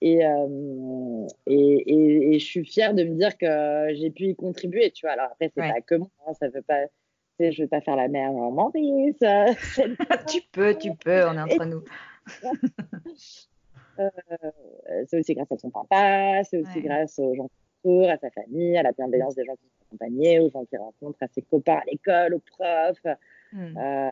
Et, euh, et, et, je suis fière de me dire que j'ai pu y contribuer, tu vois. Alors après, c'est pas que moi, hein, ça veut pas. Je vais pas faire la merde en Maurice. tu peux, tu peux, on est entre nous. Euh, c'est aussi grâce à son papa, c'est aussi grâce aux gens qui entourent, à sa famille, à la bienveillance des gens qui sont accompagnés, aux gens qu'il rencontre, à ses copains à l'école, aux profs. Hmm. Euh,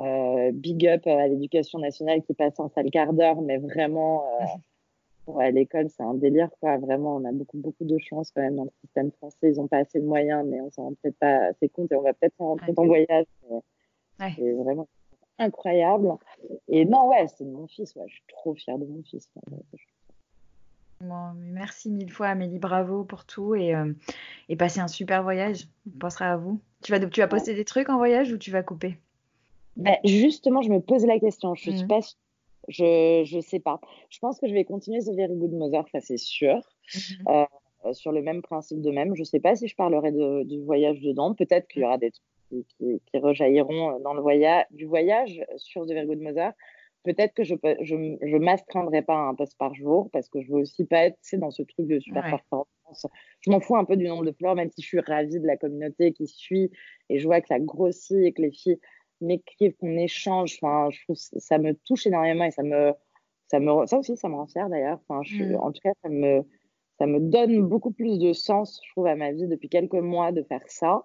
euh, big up à l'éducation nationale qui passe en salle quart d'heure, mais vraiment, à l'école, c'est un délire, quoi. Vraiment, on a beaucoup, beaucoup de chance quand même dans le système français. Ils n'ont pas assez de moyens, mais on s'en rend peut-être pas assez compte et on va peut-être s'en rendre compte en voyage. C'est vraiment incroyable. Et non, ouais, c'est mon fils. Ouais, je suis trop fière de mon fils. Bon, merci mille fois, Amélie. Bravo pour tout et, euh, et passez un super voyage. On pensera à vous. Tu vas, tu vas poster des trucs en voyage ou tu vas couper? Ben, Justement, je me pose la question. Je suis mmh. pas je, je sais pas. Je pense que je vais continuer The Very Good Mother, ça c'est sûr. Mmh. Euh, sur le même principe de même. Je sais pas si je parlerai de, du voyage dedans. Peut-être qu'il y aura des trucs qui, rejailliront dans le voyage, du voyage sur The Very Good Mother. Peut-être que je ne je, je m'astreindrai pas à un poste par jour parce que je veux aussi pas être dans ce truc de super performance. Je m'en fous un peu du nombre de fleurs, même si je suis ravie de la communauté qui suit et je vois que ça grossit et que les filles m'écrivent, qu'on échange. Enfin, je trouve ça me touche énormément et ça me, ça me, ça aussi, ça me rend fière d'ailleurs. Enfin, je, mm. en tout cas, ça me, ça me donne beaucoup plus de sens, je trouve, à ma vie depuis quelques mois de faire ça.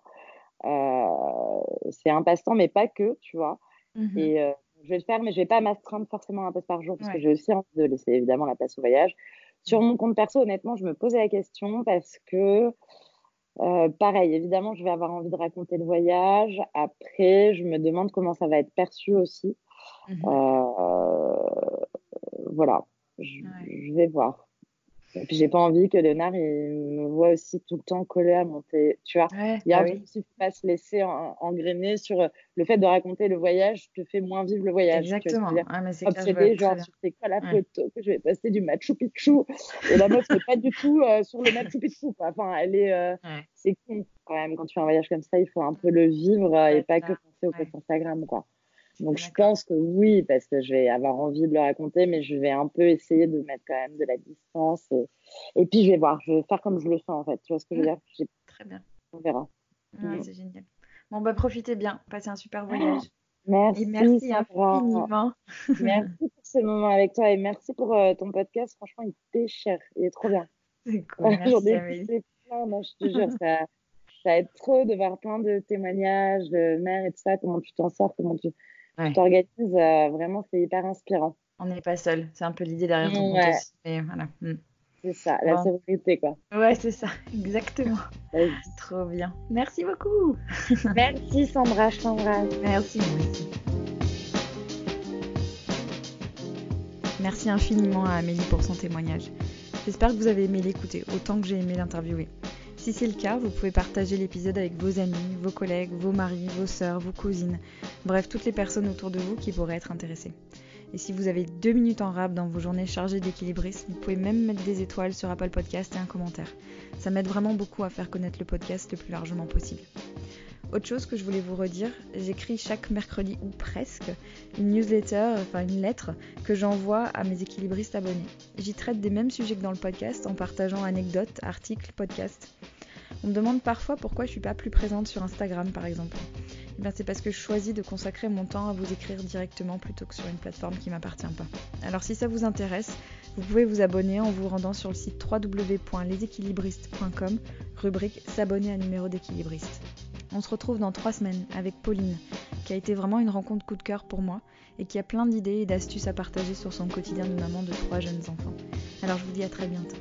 Euh, c'est un passe-temps, mais pas que, tu vois. Mmh et euh, je vais le faire, mais je vais pas m'astreindre forcément un poste par jour parce que j'ai aussi envie de laisser évidemment la place au voyage. Sur mmh. mon compte perso, honnêtement, je me posais la question parce que, euh, pareil, évidemment, je vais avoir envie de raconter le voyage. Après, je me demande comment ça va être perçu aussi. Mmh voilà, je vais voir. Et puis j'ai pas envie que Léonard il me voit aussi tout le temps collé à monter. Tu vois, il y a bah un truc qui pas se laisser engrainer sur le fait de raconter le voyage te fait moins vivre le voyage. Exactement. Ah, mais c'est genre c'est quoi la photo que je vais passer du Machu Picchu et la meuf n'est pas du tout euh, sur le Machu Picchu. Quoi. Enfin, elle est, euh, c'est con quand même quand tu fais un voyage comme ça, il faut un peu le vivre et pas que penser au post Instagram quoi. Donc je pense que oui, parce que je vais avoir envie de le raconter, mais je vais un peu essayer de mettre quand même de la distance. Et, puis je vais voir, je vais faire comme je le sens en fait. Tu vois ce que je veux mmh. dire? Très bien. On verra. Mmh. C'est génial. Bon, bah profitez bien, passez un super voyage. Merci. Et merci infiniment. Merci pour ce moment avec toi et merci pour euh, ton podcast. Franchement, il cher, Il est trop bien. C'est cool. Merci, plein, moi, je te jure, ça, ça aide trop de voir plein de témoignages de mères et tout ça, comment tu t'en sors, comment tu t'organises. Euh, vraiment, c'est hyper inspirant. On n'est pas seul, c'est un peu l'idée derrière ton compte aussi. voilà. Hmm. C'est ça, la sécurité, quoi. Ouais, c'est ça, exactement. Trop bien. Merci beaucoup. Merci Sandra, je t'embrasse. Merci, merci. Merci infiniment à Amélie pour son témoignage. J'espère que vous avez aimé l'écouter autant que j'ai aimé l'interviewer. Si c'est le cas, vous pouvez partager l'épisode avec vos amis, vos collègues, vos maris, vos sœurs, vos cousines, bref, toutes les personnes autour de vous qui pourraient être intéressées. Et si vous avez deux minutes en rap dans vos journées chargées d'équilibrisme, vous pouvez même mettre des étoiles sur Apple Podcast et un commentaire. Ça m'aide vraiment beaucoup à faire connaître le podcast le plus largement possible. Autre chose que je voulais vous redire, j'écris chaque mercredi ou presque une newsletter, enfin une lettre que j'envoie à mes équilibristes abonnés. J'y traite des mêmes sujets que dans le podcast en partageant anecdotes, articles, podcasts. On me demande parfois pourquoi je suis pas plus présente sur Instagram par exemple. Eh c'est parce que je choisis de consacrer mon temps à vous écrire directement plutôt que sur une plateforme qui m'appartient pas. Alors si ça vous intéresse, vous pouvez vous abonner en vous rendant sur le site www.leséquilibristes.com, rubrique S'abonner à numéro d'équilibriste. On se retrouve dans trois semaines avec Pauline, qui a été vraiment une rencontre coup de cœur pour moi et qui a plein d'idées et d'astuces à partager sur son quotidien de maman de trois jeunes enfants. Alors je vous dis à très bientôt.